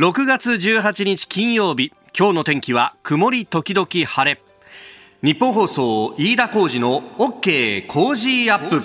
6月18日金曜日今日の天気は曇り時々晴れ。ニッポン放送飯田浩司の OK Cozy up。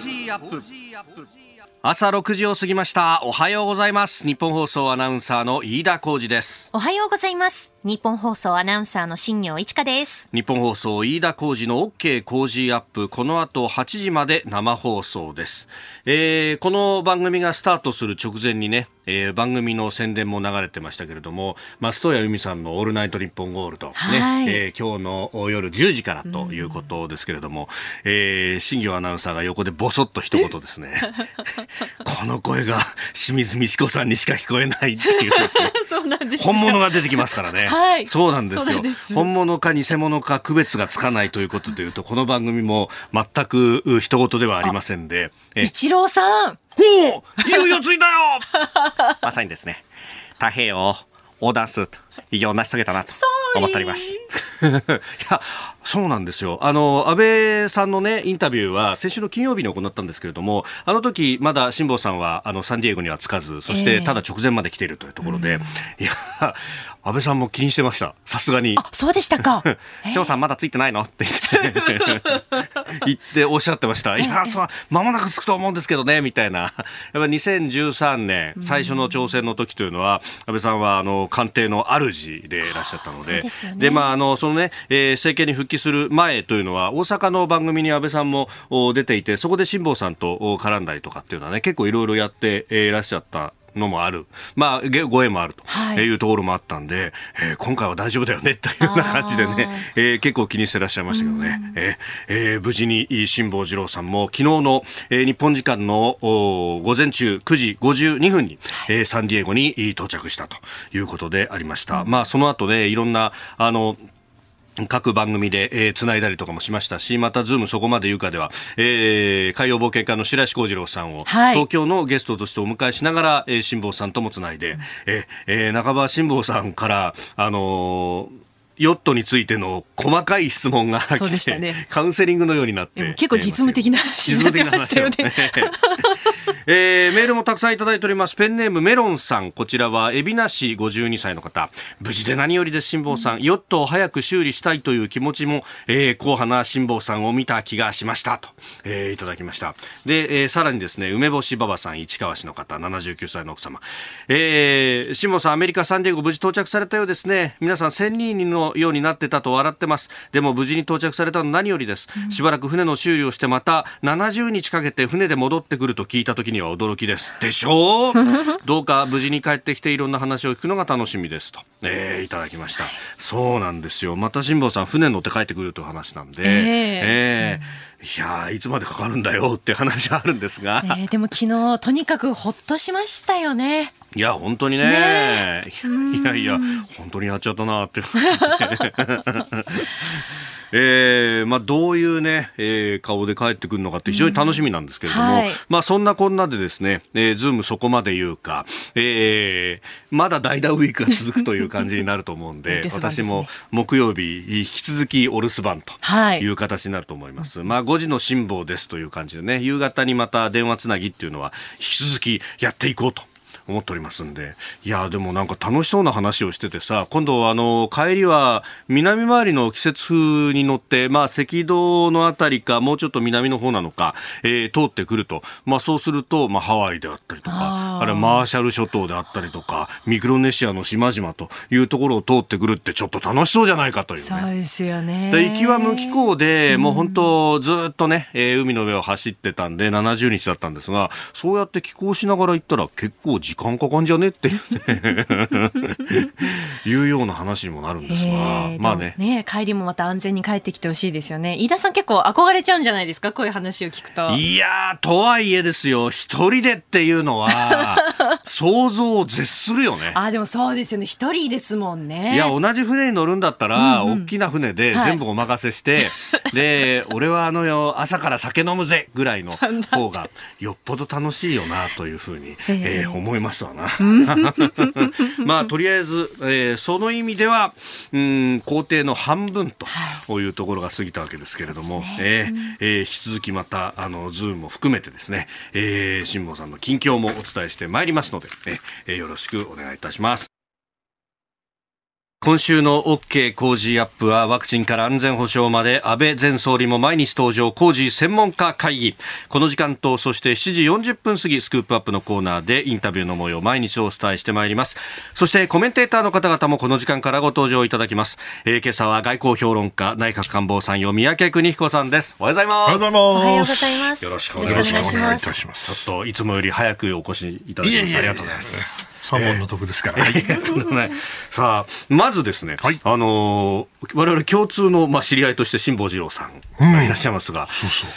朝6時を過ぎました。おはようございます。ニッポン放送アナウンサーの飯田浩司です。おはようございます。ニッポン放送アナウンサーの新行市佳です。ニッポン放送飯田浩司の OK Cozy up。この後8時まで生放送です、えー、この番組がスタートする直前にねえー、番組の宣伝も流れてましたけれども松任谷由実さんの「オールナイトニッポンゴールド」ね、はい、えー、今日の夜10時からということですけれども、うん、えー、新業アナウンサーが横でぼそっと一言ですね この声が清水美智子さんにしか聞こえないっていうですね。そうなんです本物が出てきますからね、はい、そうなんですよ。本物か偽物か区別がつかないということでいうとこの番組も全く人事ではありませんで。一郎さん。ほういよいよ着いたよ。まさにですね。太平洋横断すると偉業を成し遂げたなと思っております。いや、そうなんですよ。あの、安倍さんのね、インタビューは先週の金曜日に行ったんですけれども、あの時、まだ辛坊さんは、あの、サンディエゴには着かず、そして、ただ直前まで来ているというところで、えー、いや、安倍さんも気にしてました。さすがに。あ、そうでしたか。翔さんまだついてないの？って言って、言っておっしゃってました。いや、そう、間もなくつくと思うんですけどね、みたいな。やっぱ2013年、最初の挑戦の時というのは、安倍さんは、あの、官邸の主でいらっしゃったので、で、ね、まあ、あの、そのね、えー、政権に復帰する前というのは、大阪の番組に安倍さんも出ていて、そこで辛坊さんと絡んだりとかっていうのはね、結構いろいろやっていらっしゃったのもある、まあ、ご縁もあるとい。うところもあったんで、はい、えー、今回は大丈夫だよねというような感じでね、えー、結構気にしてらっしゃいましたけどね、えーえー、無事に辛坊治郎さんも昨日の、えー、日本時間の午前中9時52分に、えー、サンディエゴに到着したということでありました。うん、まあ、その後ね、いろんな、あの、各番組で、えー、繋いだりとかもしましたし、またズームそこまで言うかでは、えー、海洋冒険家の白石康次郎さんを、はい、東京のゲストとしてお迎えしながら、えー、辛坊さんとも繋いで、うん、えー、半ば辛坊さんから、あのーヨットについての細かい質問が来て、ね、カウンセリングのようになって。結構実務的な話になってましたよね。えー、メールもたくさんいただいております。ペンネームメロンさん。こちらは、海老名市52歳の方。無事で何よりです、辛坊さん。ヨットを早く修理したいという気持ちも、えー、硬派な辛坊さんを見た気がしました。と、えー、いただきました。で、えー、さらにですね、梅干しばばさん、市川市の方、79歳の奥様。えー、辛坊さん、アメリカ・サンディエゴ無事到着されたようですね。皆さん、1000人のようになってたと笑ってます。でも、無事に到着されたの何よりです。しばらく船の修理をして、また70日かけて船で戻ってくると聞いた時には驚きです。でしょう？どうか無事に帰ってきていろんな話を聞くのが楽しみですと、えー、いただきました。そうなんですよ。また辛坊さん船乗って帰ってくるという話なんで、えー、えー、いやいつまでかかるんだよって話あるんですが、えー、でも昨日とにかくほっとしましたよねいや本当にね、ね、いやいや本当にやっちゃったなって。えーまあ、どういうね、えー、顔で帰ってくるのかって非常に楽しみなんですけれども、うんはい、まあ、そんなこんなでですね、えー、ズームそこまで言うか、えー、まだ代打ウィークが続くという感じになると思うんで、私も木曜日、引き続きお留守番とい。う形になると思います。はい、まあ、5時の辛抱ですという感じでね、夕方にまた電話つなぎっていうのは引き続きやっていこうと。思っておりますんで。いや、でもなんか楽しそうな話をしててさ、今度あの、帰りは南回りの季節風に乗って、まあ赤道のあたりか、もうちょっと南の方なのか、えー、通ってくると。まあそうすると、まあハワイであったりとか、あれマーシャル諸島であったりとか、ミクロネシアの島々というところを通ってくるってちょっと楽しそうじゃないかというね。そうですよね。で行きは無気候で、もう本当ずっとね、えー、海の上を走ってたんで70日だったんですが、そうやって寄港しながら行ったら結構時間かかんじゃねって。いうような話にもなるんですが、まあね。ね帰りもまた安全に帰ってきてほしいですよね。飯田さん結構憧れちゃうんじゃないですか？こういう話を聞くと。いやとはいえですよ。一人でっていうのは 想像を絶するよね。あでもそうですよね。一人ですもんね。いや同じ船に乗るんだったら、うんうん、大きな船で全部お任せして、はい、で俺はあのよ朝から酒飲むぜぐらいの方がよっぽど楽しいよなというふうに、えー、思いますわな。まあとりあえず、えー、その意味ではうん工程の半分とい。うところが過ぎたわけですけれども、はい、えー、えー、引き続きまたあのズームも含めてですね、えー、辛坊さんの近況もお伝えしてまいりますので、えー、よろしくお願いいたします。今週の OK 工事アップはワクチンから安全保障まで安倍前総理も毎日登場コージー専門家会議。この時間とそして7時40分過ぎスクープアップのコーナーでインタビューの模様毎日お伝えしてまいります。そしてコメンテーターの方々もこの時間からご登場いただきます、えー、今朝は外交評論家内閣官房参与三宅邦彦さんです。おはようございます。おはようございます。よろしくお願いします。ちょっといつもより早くお越しいただきましてありがとうございます三本の得ですから。えー、さあ、まずですね、はい、あのー、我々共通の、まあ、知り合いとして辛坊治郎さんがいらっしゃいますが、うん、そうそう。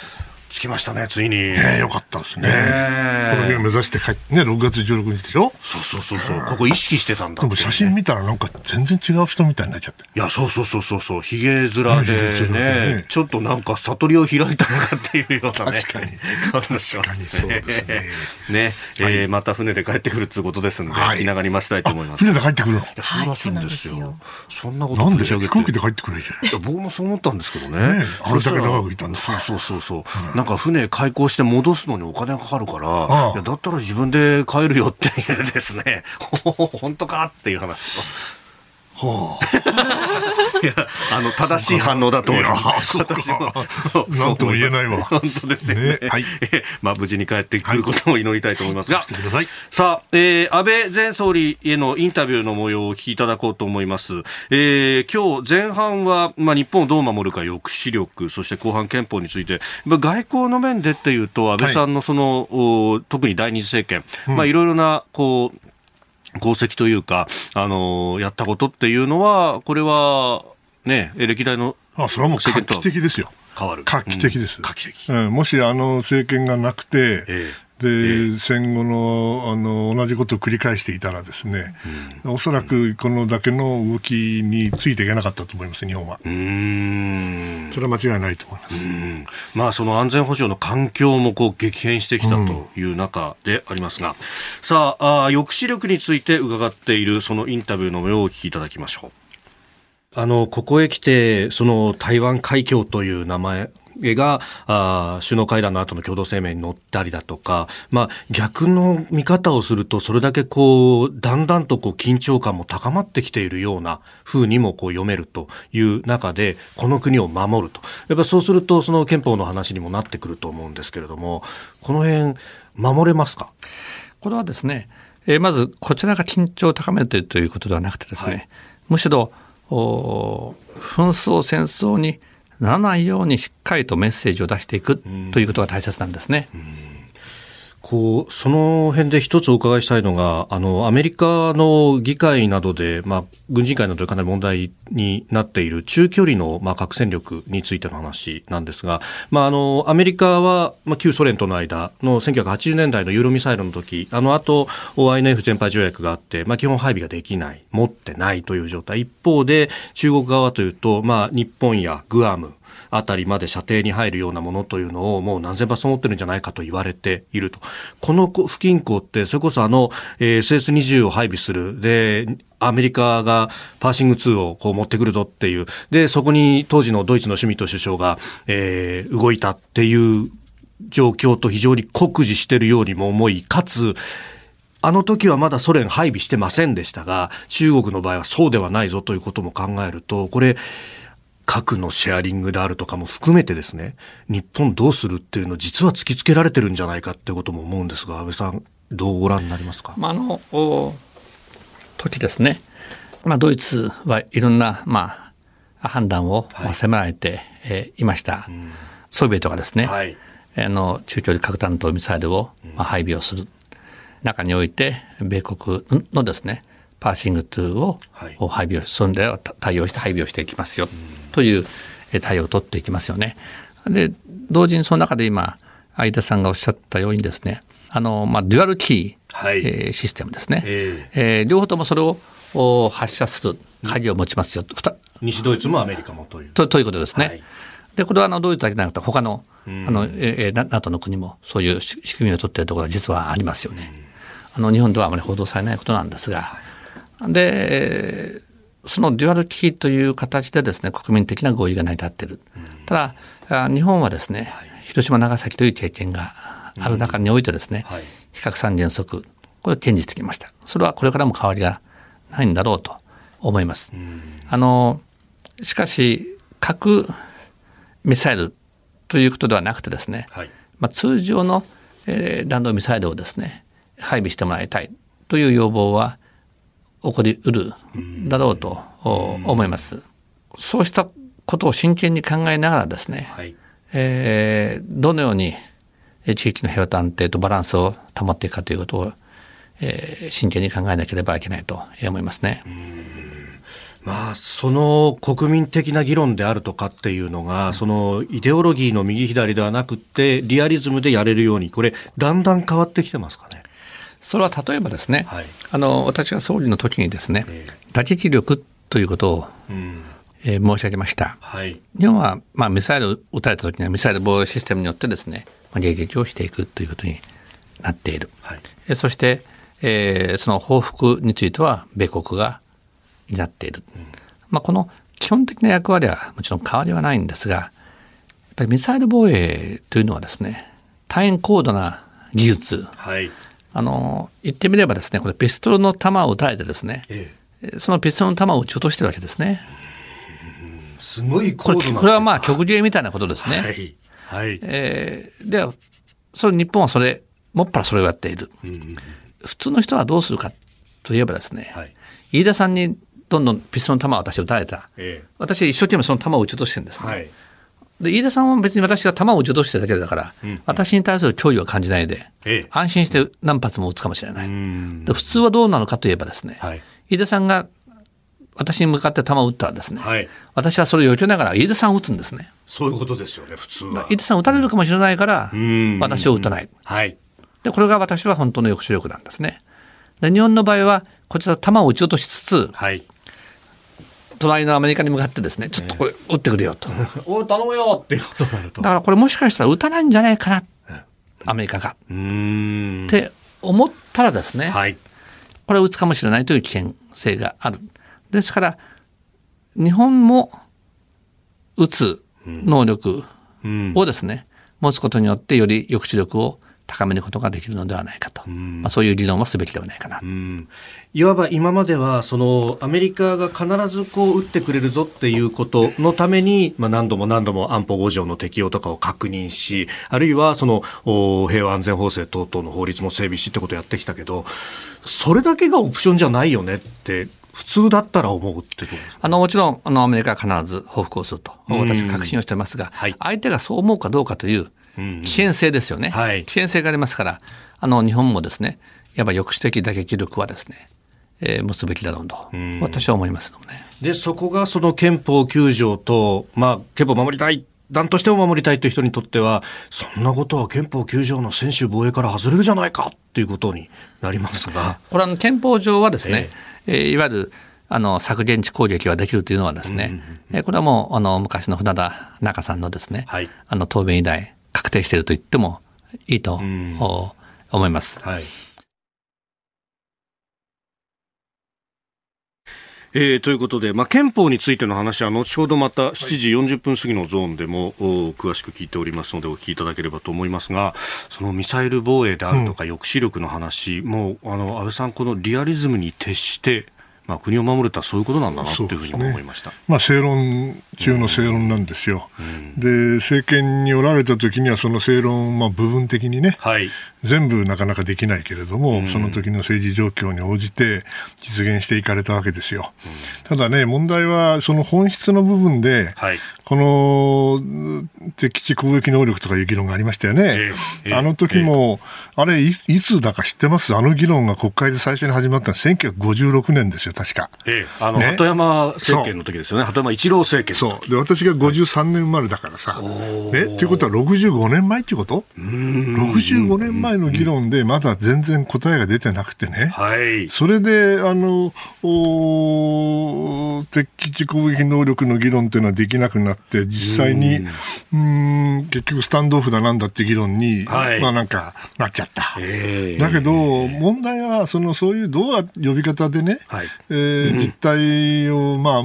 着きましたね、ついに。ねよかったですね。この日を目指して帰って、ね、6月16日でしょ？そうそうそうそう、ここ意識してたんだ、ね、でも写真見たらなんか全然違う人みたいになっちゃって。いや、そうそうそうそうそう、ひげ面でね、ねちょっとなんか悟りを開いたのかっていうようなね。確かに。確かにそうですね。ね、えー、また船で帰ってくるっていうことですので、はい、気長に待ちたいと思います。船で帰ってくるの？いや、そうらしいんですよ。そんなことなんで？飛行機で帰ってくるじゃない僕もそう思ったんですけどね。あれだけ長くいたんだ。そうそうそうそう。なんか船開港して戻すのにお金がかかるから、いやだったら自分で帰るよっていうですね、本当かっていう話。はあ、いやあの正しい反応だと思います。そうか。なんとも言えないわ。本当ですよね。ねはい。まあ無事に帰ってくることを祈りたいと思いますが、はい、さあ、えー、安倍前総理へのインタビューの模様をお聞きいただこうと思います。えー、今日前半はまあ日本をどう守るか抑止力、そして後半憲法について、外交の面でっていうと安倍さんのその、はい、特に第二次政権、うん、まあいろいろなこう功績というか、あのやったことっていうのは、これは、ね、歴代のあそれはもう画期的ですよ。変わる。画期的です。うん、画期的。うん、もしあの政権がなくて、ええで、えー、戦後のあの同じことを繰り返していたらですね、うん、おそらくこのだけの動きについていけなかったと思います、日本は。うんそれは間違いないと思います。まあ、その安全保障の環境もこう激変してきたという中でありますが、うん、さああ、抑止力について伺っているそのインタビューの模様をお聞きいただきましょう。あの、ここへ来て、その台湾海峡という名前があ首脳会談の後の共同声明に載ったりだとか、まあ、逆の見方をするとそれだけこうだんだんとこう緊張感も高まってきているような風にもこう読めるという中でこの国を守ると。やっぱそうするとその憲法の話にもなってくると思うんですけれどもこの辺守れますか？これはですね、えー、まずこちらが緊張を高めているということではなくてですね、はい、むしろ紛争戦争にならないようにしっかりとメッセージを出していくということが大切なんですね。こうその辺で一つお伺いしたいのが、あのアメリカの議会などで、まあ、軍人会などでかなり問題になっている中距離の、まあ、核戦力についての話なんですが、まあ、あのアメリカは、まあ、旧ソ連との間の1980年代のユーロミサイルの時あの後 INF 全廃条約があって、まあ、基本配備ができない、持ってないという状態、一方で中国側というと、まあ、日本やグアム、あたりまで射程に入るようなものというのをもう何千発持ってるんじゃないかと言われていると。この不均衡って、それこそあの、えー、SS20 を配備する。で、アメリカがパーシング2をこう持ってくるぞっていう。で、そこに当時のドイツのシュミット首相が、えー、動いたっていう状況と非常に酷似しているようにも思い、かつ、あの時はまだソ連配備してませんでしたが、中国の場合はそうではないぞということも考えると、これ、核のシェアリングであるとかも含めてですね、日本どうするっていうの実は突きつけられてるんじゃないかってことも思うんですが、安倍さん、どうご覧になりますか？まあ、あの時ですね、まあ、ドイツはいろんな、まあ、判断を迫られて、えいました、ソビエトがですね、はい、あの中距離核弾頭ミサイルを、まあ、配備をする、中において米国のですねパーシング2を配備を、そんで対応して配備をしていきますよ。という対応を取っていきますよね。で同時にその中で今相田さんがおっしゃったようにですねあの、まあ、デュアルキー、はい、えー、システムですね、えー、えー、両方ともそれを発射する鍵を持ちますよ、西ドイツもアメリカもという。とということですね。はい、でこれはあのドイツだけじゃなくて他のあの、えー、NATO の国もそういう仕組みを取っているところは実はありますよね。あの日本ではあまり報道されないことなんですが、でそのデュアル危機という形でですね国民的な合意が成り立っている、ただ日本はですね、広島長崎という経験がある中においてですね、非核三原則これを堅持してきました。それはこれからも変わりがないんだろうと思います。あのしかし核ミサイルということではなくてですね、はい、まあ、通常の、えー、弾道ミサイルをですね配備してもらいたいという要望は起こりうるだろうと思います。そうしたことを真剣に考えながらですね、はい、えー、どのように地域の平和と安定とバランスを保っていくかということを、えー、真剣に考えなければいけないと思いますね。まあ、その国民的な議論であるとかっていうのが、そのイデオロギーの右左ではなくて、リアリズムでやれるように、これ、だんだん変わってきてますか？ね。それは例えばですね、はい、あの私が総理の時にですね、えー、打撃力ということを、うん。えー、申し上げました。はい、日本は、まあ、ミサイル撃たれた時にはミサイル防衛システムによってですね、まあ、迎撃をしていくということになっている。はい、えそして、えー、その報復については米国が担っている。うん、まあ、この基本的な役割はもちろん変わりはないんですが、やっぱりミサイル防衛というのはですね、大変高度な技術、はい、あの言ってみればですねこれピストルの弾を撃たれてですね、ええ、そのピストルの弾を撃ち落としてるわけですね。すごいこれこれはまあ極限みたいなことですね。はい。はい、えー、でそれ日本はそれもっぱらそれをやっている。うん、普通の人はどうするかといえばですね、はい、飯田さんにどんどんピストルの弾を私撃たれた、ええ、私は一生懸命その弾を撃ち落としてるんですね。はいで飯田さんは別に私が弾を受動してるだけだから、うん、私に対する脅威を感じないで、ええ、安心して何発も撃つかもしれない。で普通はどうなのかといえばですね、はい、飯田さんが私に向かって弾を撃ったらですね、はい、私はそれを避けながら飯田さんを撃つんですね。そういうことですよね、普通は。飯田さん撃たれるかもしれないから、私を撃たない。はい。で、これが私は本当の抑止力なんですね。で、日本の場合は、こちら弾を撃ち落としつつ、はい、隣のアメリカに向かってですね、ちょっとこれ、撃ってくれよと。お頼むよっていうことになると。だからこれもしかしたら撃たないんじゃないかな、アメリカが。って思ったらですね、はい、これを撃つかもしれないという危険性がある。ですから、日本も撃つ能力をですね、持つことによってより抑止力を高めることができるのではないかと、うん、まあ、そういう議論をすべきではないかな、うん、いわば今まではそのアメリカが必ずこう撃ってくれるぞっていうことのために、まあ、何度も何度も安保5条の適用とかを確認しあるいはその平和安全法制等々の法律も整備しってことをやってきたけどそれだけがオプションじゃないよねって普通だったら思うってあのもちろんあのアメリカは必ず報復をすると。私は確信をしていますが、はい、相手がそう思うかどうかという危険性ですよね、はい、危険性がありますからあの日本もですねやっぱ抑止的打撃力はですねえー、持つべきだろうと、私は思いますのね。で、そこがその憲法9条と、まあ、憲法を守りたい、何としても守りたいという人にとっては、そんなことは憲法9条の専守防衛から外れるじゃないかということになりますが。これは憲法上はですね、えー、えー、いわゆるあの削減地攻撃はできるというのはですね、うんうん、これはもうあの昔の船田中さんのですね、はい、あの答弁以来確定していると言ってもいいと、うん、思います。はい。えー、ということで、まあ、憲法についての話は後ほどまた7時40分過ぎのゾーンでも、詳しく聞いておりますのでお聞きいただければと思いますがそのミサイル防衛であるとか抑止力の話、うん、もうあの安倍さんこのリアリズムに徹してまあ、国を守るとはそういうことなんだなというふうに思いました、ね、まあ、正論中の正論なんですよ、うん、で政権におられた時にはその正論、まあ、部分的にね、はい、全部なかなかできないけれども、うん、その時の政治状況に応じて実現していかれたわけですよ、うん、ただね、問題はその本質の部分で、はい、この敵地攻撃能力とかいう議論がありましたよね、えーえー、あの時も、えー、あれい、いつだか知ってます？あの議論が国会で最初に始まったのは1956年ですよ、確か。ええ、あの、ね、鳩山政権の時ですよね、鳩山一郎政権そう。で私が53年生まれだからさ、ね、ということは65年前っていうこと？65年前の議論でまだ全然答えが出てなくてね、はい、それであのお敵基地攻撃能力の議論っていうのはできなくなって実際にうん。結局スタンドオフだなんだって議論に、はい、まあなんかなっちゃった。だけど問題はそのそういうどう呼び方でね、はい、えー、実態を、まあ、あ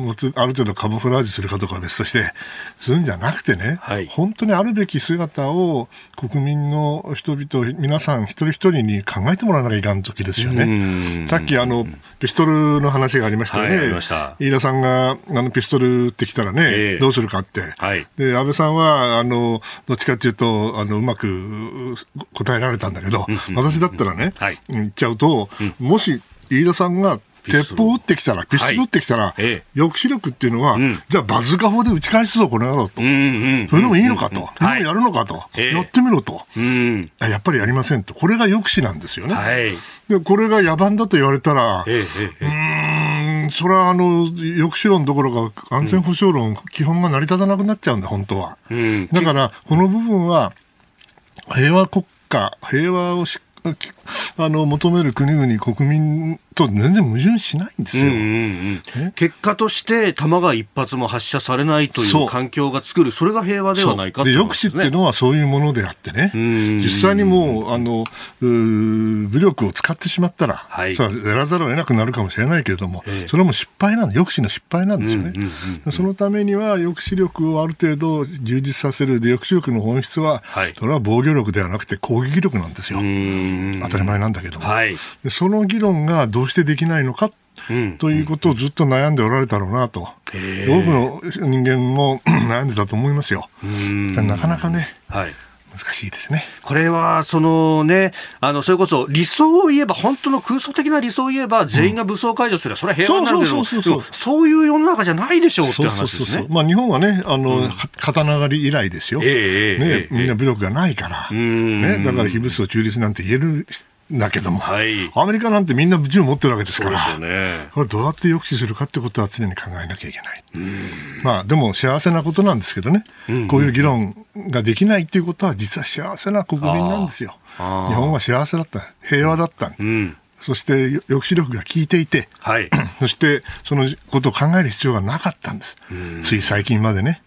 る程度カモフラージュするかどうかは別として、するんじゃなくてね、はい、本当にあるべき姿を国民の人々、皆皆さん一人一人に考えてもらわなきゃいかん時ですよね。さっきあのピストルの話がありましたよね。はい、飯田さんがあのピストル撃ってきたらね、えー、どうするかって。はい、で安倍さんはあのどっちかというとあのうまく答えられたんだけど、私だったらね、はい、言っちゃうと、もし飯田さんが鉄砲撃ってきたら、ピストル撃ってきたら、はい、抑止力っていうのは、うん、じゃあバズーカ砲で撃ち返すぞ、この野郎と。それでもいいのかと。それでもやるのかと。やってみろと。やっぱりやりませんと。これが抑止なんですよね。はい、でこれが野蛮だと言われたら、うん、それはあの抑止論どころか安全保障論、基本が成り立たなくなっちゃうんだ、本当は。だから、この部分は、平和国家、平和をしあの求める国々、国民と全然矛盾しないんですよ、うんうんうん、結果として弾が一発も発射されないという環境が作る、それが平和ではないかと、ね、抑止っていうのはそういうものであってね、実際にもうあの武力を使ってしまったら、はい、やらざるを得なくなるかもしれないけれども、えー、それも失敗なん抑止の失敗なんですよね、うんうんうんうん、そのためには抑止力をある程度充実させる、で抑止力の本質は、はい、それは防御力ではなくて攻撃力なんですよ、当たり前なんだけども、はい、その議論がどうしてできないのかということをずっと悩んでおられたろうなと、多くの人間も 悩んでたと思いますよ。なかなかね、はい、難しいですね。これは、そのね、あの、それこそ理想を言えば、本当の空想的な理想を言えば、全員が武装解除すれば、それは平和になるけど、そういう世の中じゃないでしょうって話ですね。まあ、日本はね、あの、うん、刀狩り以来ですよ。えー、ね、えー、みんな武力がないから、ね、だから非武装中立なんて言えるだけども、はい、アメリカなんてみんな銃持ってるわけですから、そうですよね、これどうやって抑止するかってことは常に考えなきゃいけない。まあ、でも幸せなことなんですけどね、うん。うん、こういう議論ができないっていうことは実は幸せな国民なんですよ。日本は幸せだった、平和だった。うん。そして抑止力が効いていて、はい、そしてそのことを考える必要がなかったんです、つい最近までね。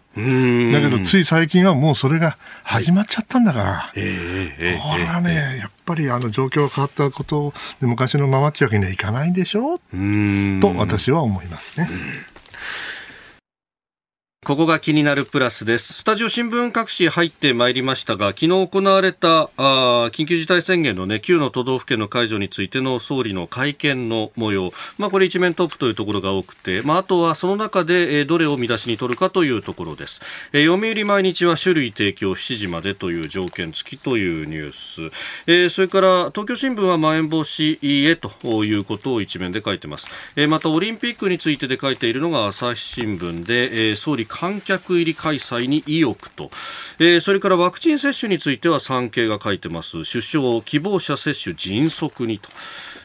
だけど、つい最近はもうそれが始まっちゃったんだから、はい、これはね、やっぱりあの状況が変わったことで昔のままっていうわけにはいかないでしょう。と私は思いますね。ここが気になるプラスです。スタジオ新聞各紙入ってまいりましたが、昨日行われたあ緊急事態宣言のね、9の都道府県の解除についての総理の会見の模様。まあこれ一面トップというところが多くて、まああとはその中で、えー、どれを見出しに取るかというところです。えー、読売毎日は種類提供7時までという条件付きというニュース。えー、それから東京新聞はまん延防止へということを一面で書いてます。えー、またオリンピックについてで書いているのが朝日新聞で、えー、総理観客入り開催に意欲と、えー、それからワクチン接種については産経が書いてます出生希望者接種迅速にと。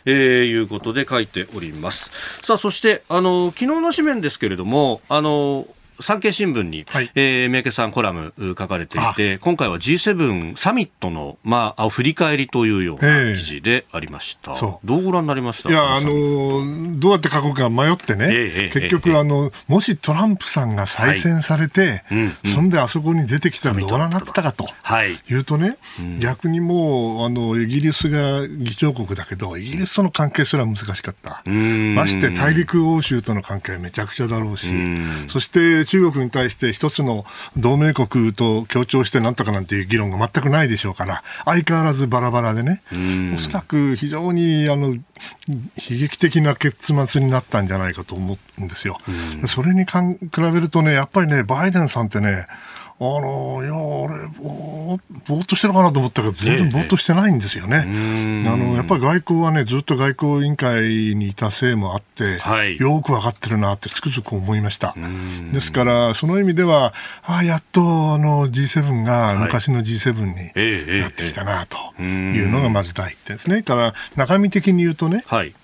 えー、いうことで書いております。さあ、そして、あの、昨日の紙面ですけれども、あの、産経新聞に、はい、えー、三宅さんコラム書かれていて、今回は G7 サミットの、まあ、振り返りというような記事でありました。どうご覧になりました？いや、あの、どうやって書こうか迷ってね、えー、結局、あの、もしトランプさんが再選されて、はい。うんうん、そんであそこに出てきたらどうなってたかと、はい、言うとね、うん、逆にもう、あの、イギリスが議長国だけど、イギリスとの関係すら難しかった。まして大陸欧州との関係はめちゃくちゃだろうし、そして中国に対して一つの同盟国と協調してなんとかなんていう議論が全くないでしょうから、相変わらずバラバラでね、おそらく非常にあの悲劇的な結末になったんじゃないかと思うんですよ。それに比べるとね、やっぱりね、バイデンさんってね、あのいや、あれぼ、ぼーっとしてるかなと思ったけど、全然ぼーっとしてないんですよね。えあのやっぱり外交はね、ずっと外交委員会にいたせいもあって、はい、よく分かってるなってつくづく思いました。ですから、その意味では、あやっとあの G7 が昔の G7 になってきたなというのがまず第一点ですね。から中身的に言うとね、はい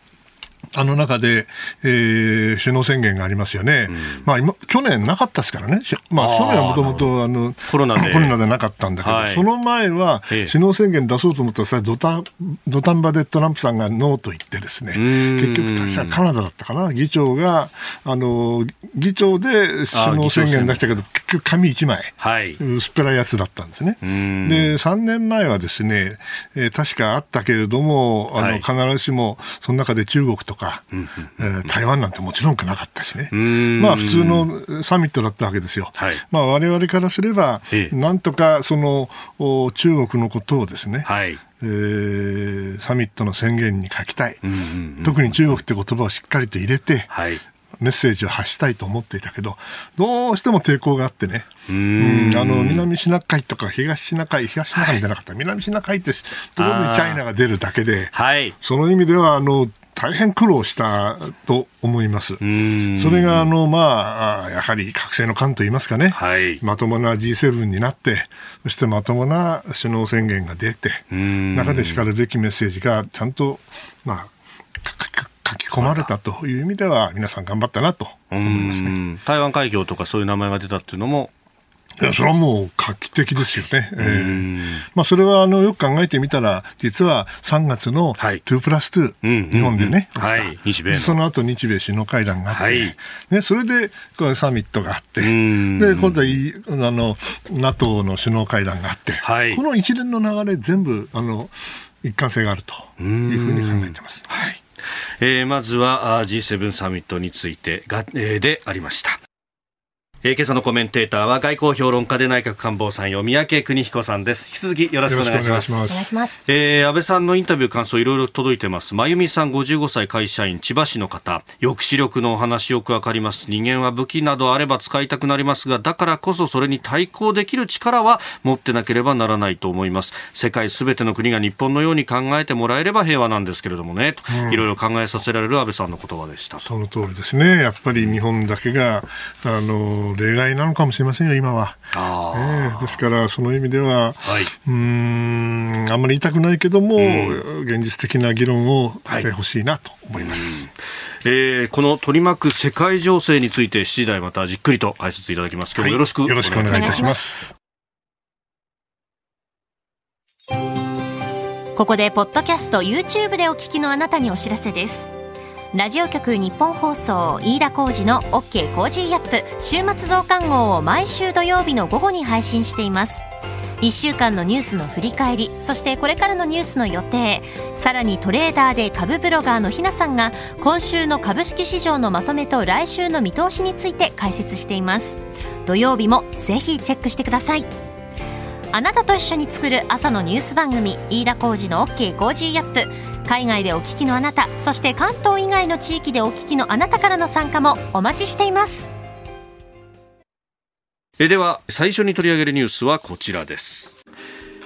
あの中で、えー、首脳宣言がありますよね、うん、まあ今、去年なかったですからね、まあ、去年はもともとコロナで。コロナでなかったんだけど、はい、その前は首脳宣言出そうと思ったらさ、土壇場でトランプさんがノーと言って、ですね結局、確かカナダだったかな、議長が、あの議長で首脳宣言出したけど、結局、紙1枚、はい、薄っぺらいやつだったんですね。で3年前はですね、えー、確かあったけれども、あの、はい、必ずしもその中で中国とか、えー、台湾なんてもちろんなかったしね、まあ普通のサミットだったわけですよ。はい、まあ我々からすれば、なんとかその中国のことをですね、はい。えー、サミットの宣言に書きたい、特に中国って言葉をしっかりと入れて、はい、メッセージを発したいと思っていたけど、どうしても抵抗があってね、うん。あの南シナ海とか東シナ海、東シナ海に出なかった、はい、南シナ海ってところにチャイナが出るだけで、はい、その意味ではあの大変苦労したと思います。それがあの、まあ、やはり覚醒の感といいますかね、はい、まともな G7 になって、そしてまともな首脳宣言が出て、中でしかるべきメッセージがちゃんと、まあ、書き込まれたという意味では、皆さん頑張ったなと思いますね。台湾海峡とかそういう名前が出たっていうのも、いや、それはもう画期的ですよね。えー、まあ、それは、あの、よく考えてみたら、実は3月の2プラス2、日本でね、はい、日米その後日米首脳会談があって、はい、ね、それで、これサミットがあって、で、今度は、あの、NATO の首脳会談があって、はい、この一連の流れ全部、あの、一貫性があるというふうに考えてます。はい。えー、まずは G7 サミットについてが、えー、でありました。えー、今朝のコメンテーターは外交評論家で内閣官房参与三宅邦彦さんです。引き続きよろしくお願いします。お願いします。えー、安倍さんのインタビュー感想いろいろ届いてます。真由美さん55歳会社員千葉市の方。抑止力のお話よくわかります。人間は武器などあれば使いたくなりますがだからこそそれに対抗できる力は持ってなければならないと思います。世界すべての国が日本のように考えてもらえれば平和なんですけれどもね。と、いろいろ考えさせられる安倍さんの言葉でした。その通りですね。やっぱり日本だけがあの例外なのかもしれませんよ、今は。あえー、ですから、その意味では、はい、うんあんまり言いたくないけども、現実的な議論をしてほしいなと思います。はいえー、この取り巻く世界情勢について7時台またじっくりと解説いただきます。今日もよろしく、はい、よろしくお願いいたします。ここでポッドキャスト YouTube でお聞きのあなたにお知らせです。ラジオ局日本放送飯田浩二の OK コージーアップ。週末増刊号を毎週土曜日の午後に配信しています。1週間のニュースの振り返りそしてこれからのニュースの予定。さらにトレーダーで株ブロガーのひなさんが今週の株式市場のまとめと来週の見通しについて解説しています。土曜日もぜひチェックしてください。あなたと一緒に作る朝のニュース番組飯田浩二の OK Cozy Up。海外でお聞きのあなたそして関東以外の地域でお聞きのあなたからの参加もお待ちしています。えでは最初に取り上げるニュースはこちらです。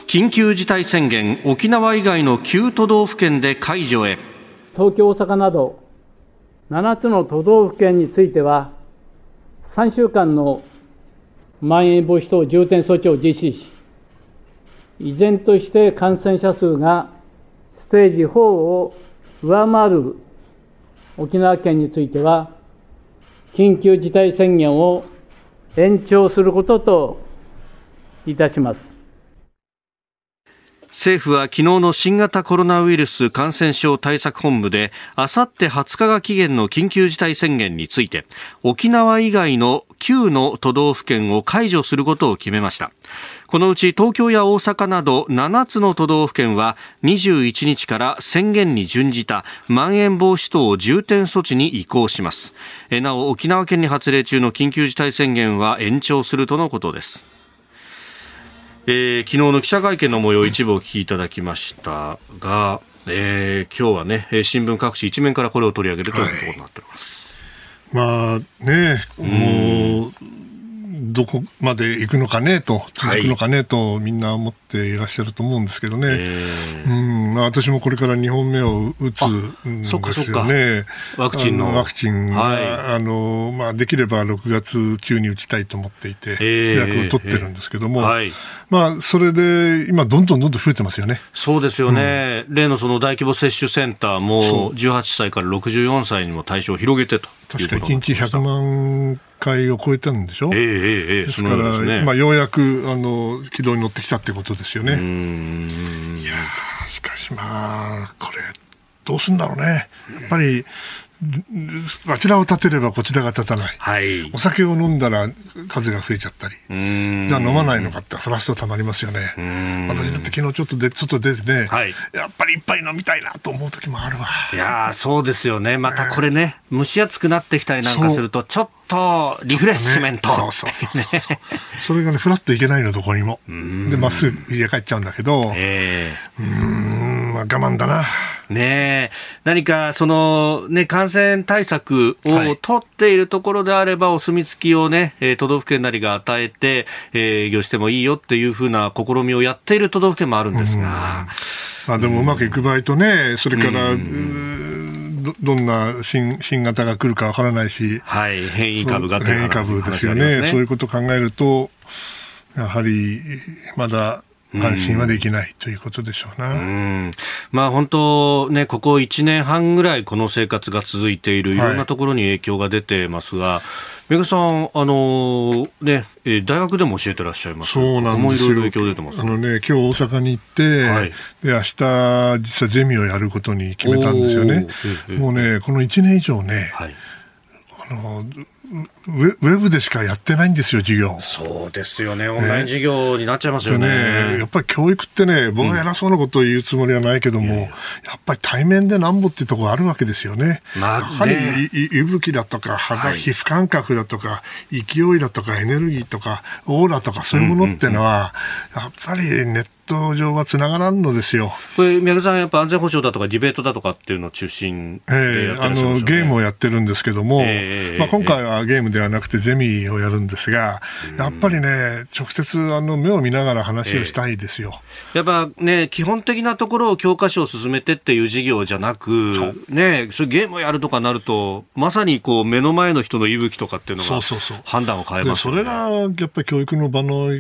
緊急事態宣言沖縄以外の9都道府県で解除へ。東京大阪など7つの都道府県については3週間のまん延防止等重点措置を実施し依然として感染者数がテージ4を上回る沖縄県については、緊急事態宣言を延長することといたします。政府は昨日の新型コロナウイルス感染症対策本部であさって20日が期限の緊急事態宣言について沖縄以外の9の都道府県を解除することを決めましたこのうち東京や大阪など7つの都道府県は21日から宣言に準じたまん延防止等重点措置に移行します。なお沖縄県に発令中の緊急事態宣言は延長するとのことです。えー、昨日の記者会見の模様一部お聞きいただきましたが、えー、今日はね新聞各紙一面からこれを取り上げるというところになっております、はい、まあねもうどこまで行くのかねと、続くのかねと、みんな思っていらっしゃると思うんですけどね、うん。まあ、私もこれから2本目を打つんですよね、ワクチンの。ワクチンが、はい、あのまあ、できれば6月中に打ちたいと思っていて、予約を取ってるんですけども、はい、まあ、それで今、どんどんどんどん増えてますよね。そうですよね、うん、例のその大規模接種センターも、18歳から64歳にも対象を広げてと確か1日100万回を超えたんでしょ、えーえー、ですから、ね、まあ、ようやくあの軌道に乗ってきたってことですよね。いやしかしまあ、これ、どうすんだろうね。やっぱりあちらを立てればこちらが立たない、はい、お酒を飲ん。だら数が増えちゃったり、じゃあ飲まないのかって、フラストたまりますよね、私だって昨日ちょっとで外出てね、はい、やっぱり一杯飲みたいなと思う時もあるわ。いやそうですよね、またこれね、蒸し暑くなってきたりなん。かすると、ちょっとリフレッシュメント、そうそうそれがね、ふらっといけないの、どこにも。で、まっすぐ家帰っちゃうん。だけど、えー、うん。我慢だな。ね何かその、ね、感染対策を取っているところであれば、お墨付きをね、都道府県なりが与えて、営業してもいいよっていうふうな試みをやっている都道府県もあるんですが。まあ、でもうまくいく場合とね、それから、どどんな新新型が来るかわからないし、はい、変異株が変異株ですよね、ね。そういうことを考えると、やはりまだ安心はできないということでしょうな、うん、まあ、本当、ね、ここ1年半ぐらいこの生活が続いている、い。ろんなところに影響が出てますが、はい、メガさん、あのね、大学でも教えてらっしゃいます。そうなんですよ。いろいろ影響出てます、ね、あのね、今日大阪に行って、はい、で明日実はゼミをやることに決めたんですよね。もうね、この1年以上ね、はい、あのウェブでしかやってないんですよ、授業。そうですよね、オンライン授業になっちゃいますよね。ねやっぱり教育ってね、僕が偉そうなことを言うつもりはないけども、うん、やっぱり対面でなんぼっていうところあるわけですよね。まあ、ね、やはり息吹だとか、肌、皮膚感覚だとか、勢いだとか、エネルギーとか、オーラとか、そういうものっていうのは、やっぱりネット上はつながらんのですよ。これ、宮家さん、やっぱ安全保障だとか、ディベートだとかっていうのを中心でね、えー、あのゲームをやってるんですけども、えー、まあ、今回はゲームではなくて、ゼミをやるんですが、やっぱりね、直接あの目を見ながら話をしたいですよ、えー、やっぱね、基本的なところを教科書を進めてっていう授業じゃなく、ね、それゲームをやるとかなると、まさにこう目の前の人の息吹とかっていうのが、判断を変えます、ね、それがやっぱり教育の場の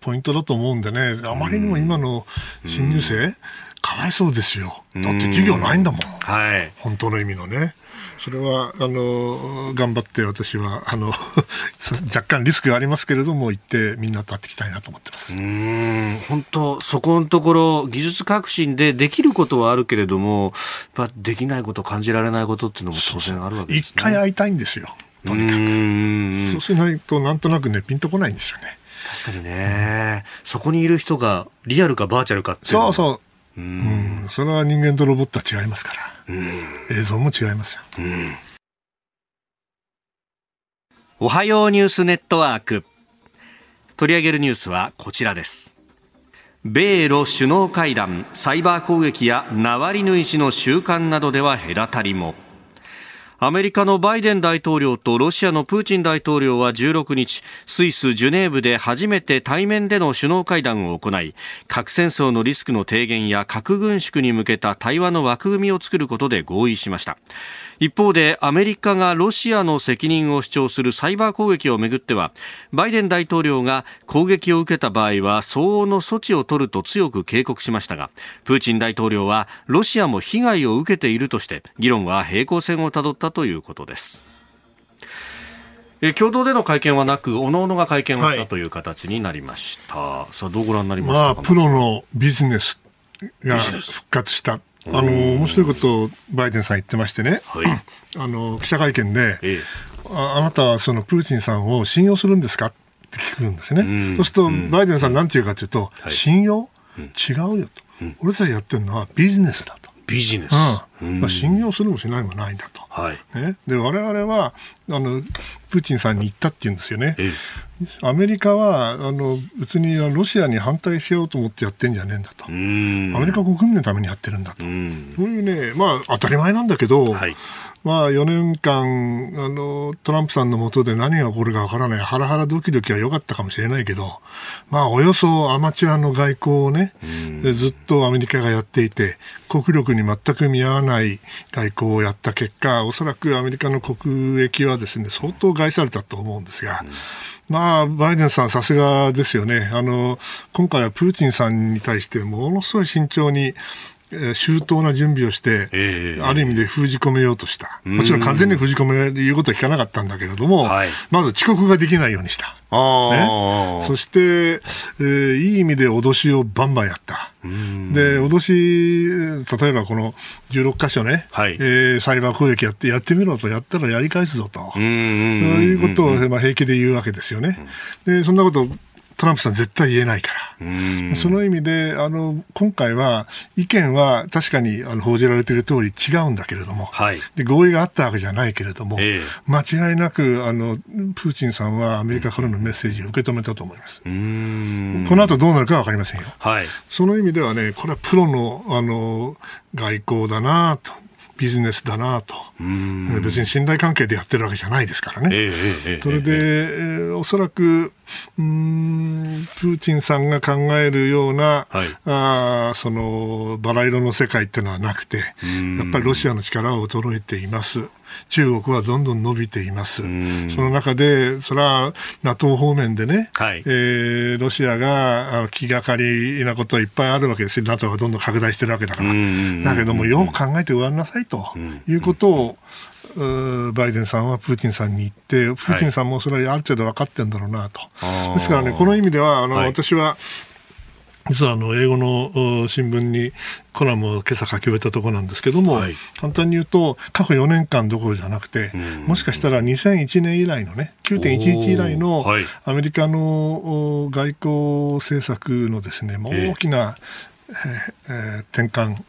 ポイントだと思うんでね、あまりにも今の新入生、かわいそうですよ。だって授業ないんだもん。はい。本当の意味のね。それはあの頑張って私はあの 若干リスクがありますけれども行ってみんなと会っていきたいなと思ってます。うん。本当そこのところ技術革新でできることはあるけれどもやっぱできないこと感じられないことっていうのも当然あるわけです、ね、一回会いたいんですよ。とにかく。そうしないとなんとなくねピンとこないんですよね確かにね、そこにいる人がリアルかバーチャルかってそうそう。うん、それは人間とロボットは違いますから、うん、映像も違いますよ、うん、おはようニュースネットワーク。取り上げるニュースはこちらです。米ロ首脳会談サイバー攻撃やナワリヌイ氏の習慣などでは隔たりもアメリカのバイデン大統領とロシアのプーチン大統領は16日スイス・ジュネーブで初めて対面での首脳会談を行い核戦争のリスクの低減や核軍縮に向けた対話の枠組みを作ることで合意しました。一方でアメリカがロシアの責任を主張するサイバー攻撃をめぐってはバイデン大統領が攻撃を受けた場合は相応の措置を取ると強く警告しましたがプーチン大統領はロシアも被害を受けているとして議論は平行線をたどったということです。え共同での会見はなく、おのおのが会見をしたという形になりました。はい、さあ、どうご覧になりましたか、まあ、プロのビジネスが復活したあの面白いことをバイデンさん言ってましてね、はい、あの記者会見で、ええ、ああなたはそのプーチンさんを信用するんですかって聞くんですね、そうすると、バイデンさん、なんて言うかというと、信用、違うよと、俺たちやってるのはビジネスだと。ビジネス、うん。まあ、信用するもしないもないんだと、はい。ね、で我々はあのプーチンさんに言ったって言うんですよね、ええ、アメリカはあの別にロシアに反対しようと思ってやってんじゃねえんだと、アメリカ国民のためにやってるんだと、そういうね、まあ、当たり前なんだけど、はいまあ、4年間あの、トランプさんの下で何が起こるかわからない、ハラハラドキドキは良かったかもしれないけど、まあ、およそアマチュアの外交をね、ずっとアメリカがやっていて、国力に全く見合わない外交をやった結果、おそらくアメリカの国益はですね、相当害されたと思うんですが、まあ、バイデンさん、さすがですよね。あの、今回はプーチンさんに対してものすごい慎重に、周到な準備をして、えー、ある意味で封じ込めようとした。もちろん完全に封じ込めることは聞かなかったんだけれども、はい、まず遅刻ができないようにした。ね、そして、えー、いい意味で脅しをバンバンやった。で、脅し、例えばこの16箇所ね、はい、えー、サイバー攻撃やって、やってみろと、やったらやり返すぞと、そういうことを、まあ、平気で言うわけですよね。で、そんなことトランプさん絶対言えないから。その意味で、あの、今回は意見は確かにあの報じられている通り違うんだけれども、はい、で合意があったわけじゃないけれども、えー、間違いなく、あの、プーチンさんはアメリカからのメッセージを受け止めたと思います。この後どうなるかわかりませんよ。はい、その意味ではね、これはプロの、あの、外交だなと。ビジネスだなと、別に信頼関係でやってるわけじゃないですからね、えー、それで、えー、おそらくうんプーチンさんが考えるような、はい、あそのバラ色の世界っていうのはなくて、やっぱりロシアの力は衰えています。中国はどんどん伸びています。その中で、それは NATO 方面でね、はい、えー、ロシアが気がかりなことはいっぱいあるわけですよ。NATO がどんどん拡大してるわけだから。だけども、よく考えてごらんなさいということを、バイデンさんはプーチンさんに言って、プーチンさんもそれはある程度分かってるんだろうなと。はい、ですからね、この意味では、あの、はい、私は、実はあの英語の新聞にコラムを今朝書き終えたところなんですけども、はい、簡単に言うと、過去4年間どころじゃなくて、もしかしたら2001年以来のね、9.11以来のアメリカの外交政策のですね、大きな、えー、転換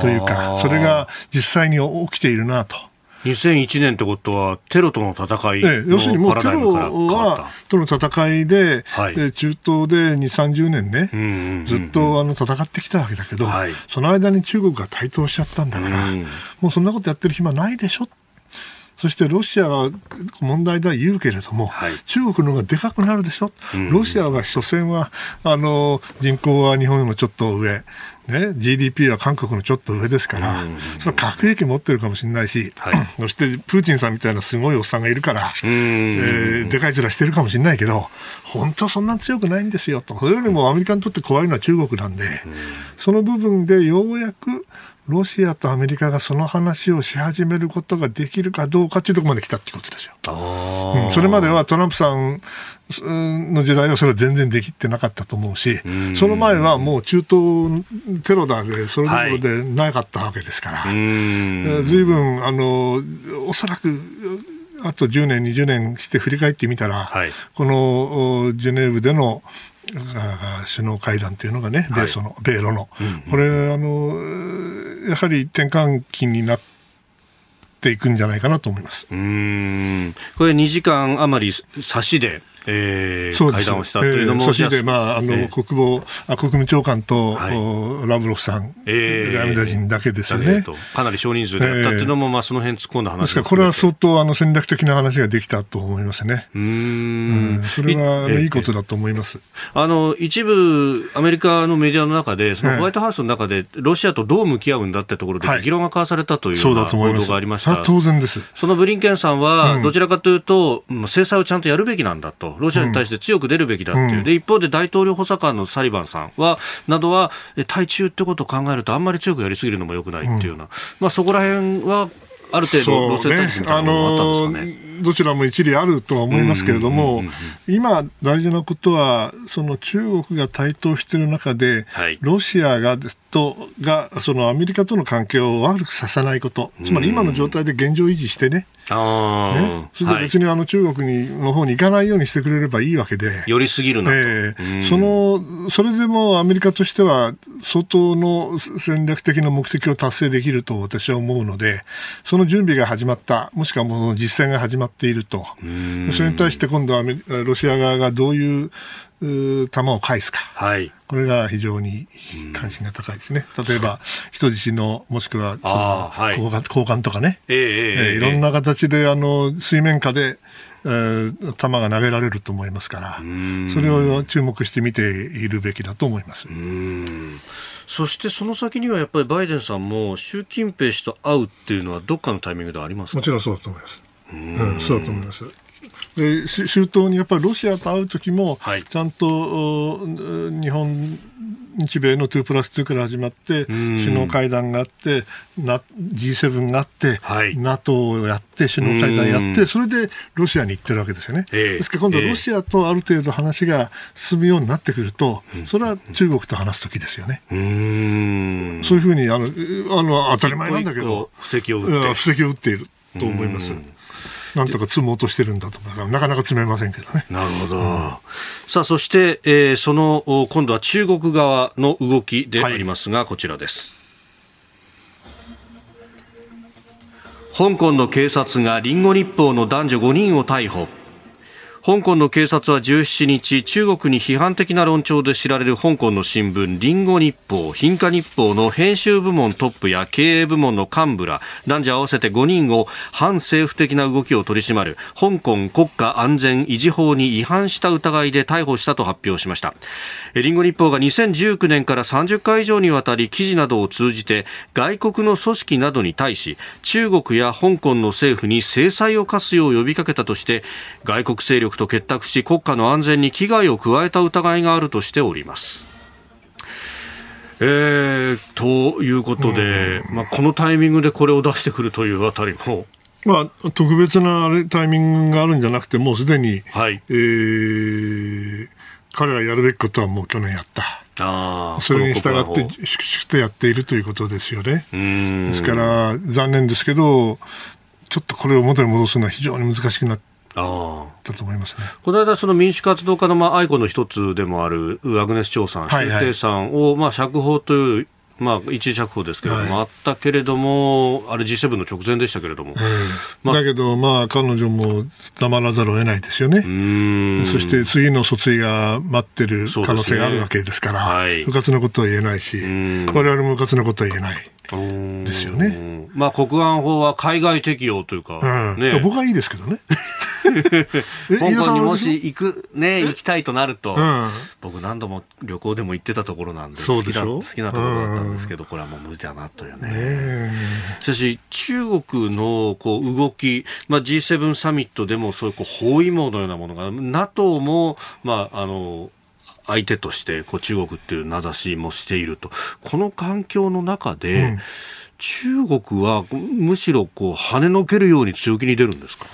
というか、それが実際に起きているなと。2001年ってことは、テロとの戦い要するにもうテロはとの戦いで、はい、中東で2、30年ね、ずっとあの戦ってきたわけだけど、はい、その間に中国が台頭しちゃったんだから、もうそんなことやってる暇ないでしょそしてロシアは問題だ言うけれども、はい、中国の方がでかくなるでしょ、ロシアは所詮はあの人口は日本よりもちょっと上、ね、GDP は韓国のちょっと上ですから、その核兵器持ってるかもしれないし、はい、そしてプーチンさんみたいなすごいおっさんがいるから、えー、でかい面してるかもしれないけど、本当はそんな強くないんですよと、それよりもアメリカにとって怖いのは中国なんで、その部分でようやくロシアとアメリカがその話をし始めることができるかどうかというところまで来たってことですよ。うん、それまではトランプさんの時代はそれは全然できてなかったと思うし、その前はもう中東テロだで、それどころでなかったわけですから、ずい。ぶん、あの、おそらく、あと10年、20年して振り返ってみたら、はい、このジュネーブでの首脳会談というのがね、米ソの、米ロの、これあの、やはり転換期になっていくんじゃないかなと思います。うん。これ2時間余り差しでえー、会談をしたというのも、えー、で、まあ、あの、えー、国防あ、国務長官と、はい、ラブロフさん、えー、外務大臣だけですよね。かなり少人数でやったっていうのも、えー、まあ、その辺突っ込んだ話ですから、これは相当あの戦略的な話ができたと思いますね。うん。うん、それはいいことだと思います。あの、一部、アメリカのメディアの中で、そのホワイトハウスの中で、ロシアとどう向き合うんだってところで、議論が交わされたという報道がありました。当然です。そのブリンケンさんは、どちらかというと、制裁をちゃんとやるべきなんだと。ロシアに対して強く出るべきだっていう、うん、で一方で大統領補佐官のサリバンさんはなどは、対中ってことを考えると、あんまり強くやりすぎるのもよくないっていうような、まあ、そこら辺はある程度、路線対立みたいなのがあったんですかね。どちらも一理あるとは思いますけれども、今、大事なことは、その中国が台頭している中で、はい、ロシアがとがそのアメリカとの関係を悪くさせないこと、つまり今の状態で現状維持してね、ね。それで別にあの中国にの方に行かないようにしてくれればいいわけで、寄りすぎるなと、えー、そのそれでもアメリカとしては、相当の戦略的な目的を達成できると私は思うので、その準備が始まった、もしくはもう実践が始まっていると、それに対して今度はロシア側がどういう球を返すか、はい、これが非常に関心が高いですね。例えば、人質の、もしくはその、はい、交換交換とかね、えー、えー、いろんな形であの水面下で、えー、球が投げられると思いますから、それを注目して見ているべきだと思います。そしてその先にはやっぱりバイデンさんも習近平氏と会うっていうのはどっかのタイミングでありますもちろんそうだと思います。うん、そうだと思います。で周到にやっぱりロシアと会う時も、ちゃんと日本日米の2プラス2から始まって、首脳会談があって、G7 があって、はい、NATO をやって、首脳会談やって、それでロシアに行ってるわけですよね。えー、ですから今度、ロシアとある程度話が進むようになってくると、それは中国と話すときですよね。そういうふうにあのあの当たり前なんだけど、布石を打って。いると思います。なんとか積もうとしてるんだと思いますなかなか積めませんけどね。なるほど。うん、さあ、そして、えー、その、今度は中国側の動きでありますが、はい、こちらです。香港の警察がリンゴ日報の男女5人を逮捕。香港の警察は17日中国に批判的な論調で知られる香港の新聞リンゴ日報。貧化日報の編集部門トップや経営部門の幹部ら男女合わせて5人を反政府的な動きを取り締まる香港国家安全維持法に違反した疑いで逮捕したと発表しました。リンゴ日報が2019年から30回以上にわたり記事などを通じて外国の組織などに対し中国や香港の政府に制裁を科すよう呼びかけたとして外国勢力と結託し国家の安全に危害を加えた疑いがあるとしております。えー、ということで、まあ、このタイミングでこれを出してくるというあたりも。まあ、特別なタイミングがあるんじゃなくて、もうすでに、はい、えー、彼らやるべきことはもう去年やった。あそれに従って粛々とやっているということですよね。ですから、残念ですけど、ちょっとこれを元に戻すのは非常に難しくなってだと思いますね。この間、その民主活動家のまあ愛子の一つでもあるアグネス・チョウさん、周庭さんをまあ釈放というまあ、一時釈放ですけれども、はい、あったけれども、あれ G7 の直前でしたけれども。まあ、だけど、まあ、彼女も黙らざるを得ないですよね。そして次の訴追が待ってる可能性があるわけですから、ね。はい、なことは言えないし、我々もうかつなことは言えない。ですよね。まあ、国安法は海外適用というか、うん。ね、僕はいいですけどね。香港にもし行く、ね、行きたいとなると、うん、僕何度も旅行でも行ってたところなんで、好きだ好きなところだったんですけど、これはもう無理だなというね。しかし、中国のこう動き、まあ、G7 サミットでもそういうこう包囲網のようなものが、NATO も、まあ、あの、相手としてこう中国っていう名指しもしていると。この環境の中で、うん、中国はむしろこう跳ねのけるように強気に出るんですか？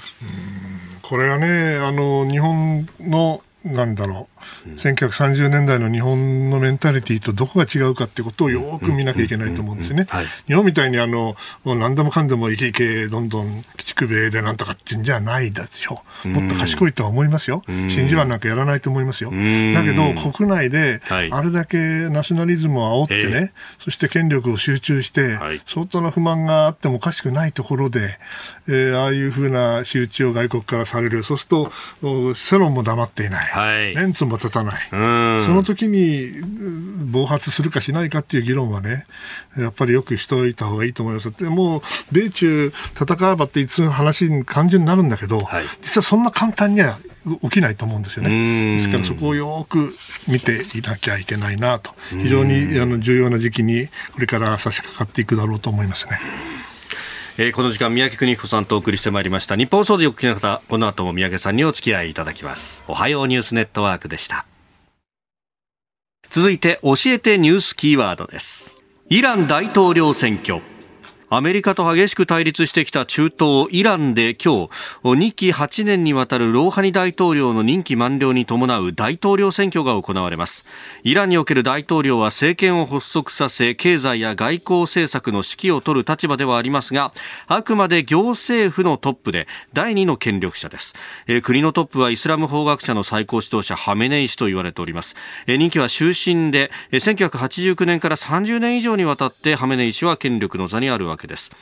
これはねあの日本のなんだろう、うん、1930年代の日本のメンタリティーとどこが違うかってことをよく見なきゃいけないと思うんですね。日本みたいにあの、何でもかんでもいけいけ、どんどん鬼畜米でなんとかってんじゃないでしょう。もっと賢いとは思いますよ。真珠湾なんかやらないと思いますよ。だけど、国内であれだけナショナリズムを煽ってね、はい、そして権力を集中して、相当な不満があってもおかしくないところで、えー、ああいうふうな仕打ちを外国からされる。そうすると、世論も黙っていない。はい、メンツも立たない、その時に暴発するかしないかっていう議論はね、やっぱりよくしといた方がいいと思います。でもう、米中戦えばっていつ話、感じになるんだけど、はい、実はそんな簡単には起きないと思うんですよね。ですからそこをよく見ていなきゃいけないなと、非常にあの重要な時期にこれから差し掛かっていくだろうと思いますね。えー、この時間三宅邦彦さんとお送りしてまいりました。日本放送でお聞きの方この後も三宅さんにお付き合いいただきます。おはようニュースネットワークでした。続いて教えてニュースキーワードです。イラン大統領選挙。アメリカと激しく対立してきた中東イランで今日2期8年にわたるローハニ大統領の任期満了に伴う大統領選挙が行われます。イランにおける大統領は政権を発足させ経済や外交政策の指揮を取る立場ではありますがあくまで行政府のトップで第2の権力者です、国のトップはイスラム法学者の最高指導者ハメネイ師と言われております、任期は終身で、え1989年から30年以上にわたってハメネイ師は権力の座にあるわけけです、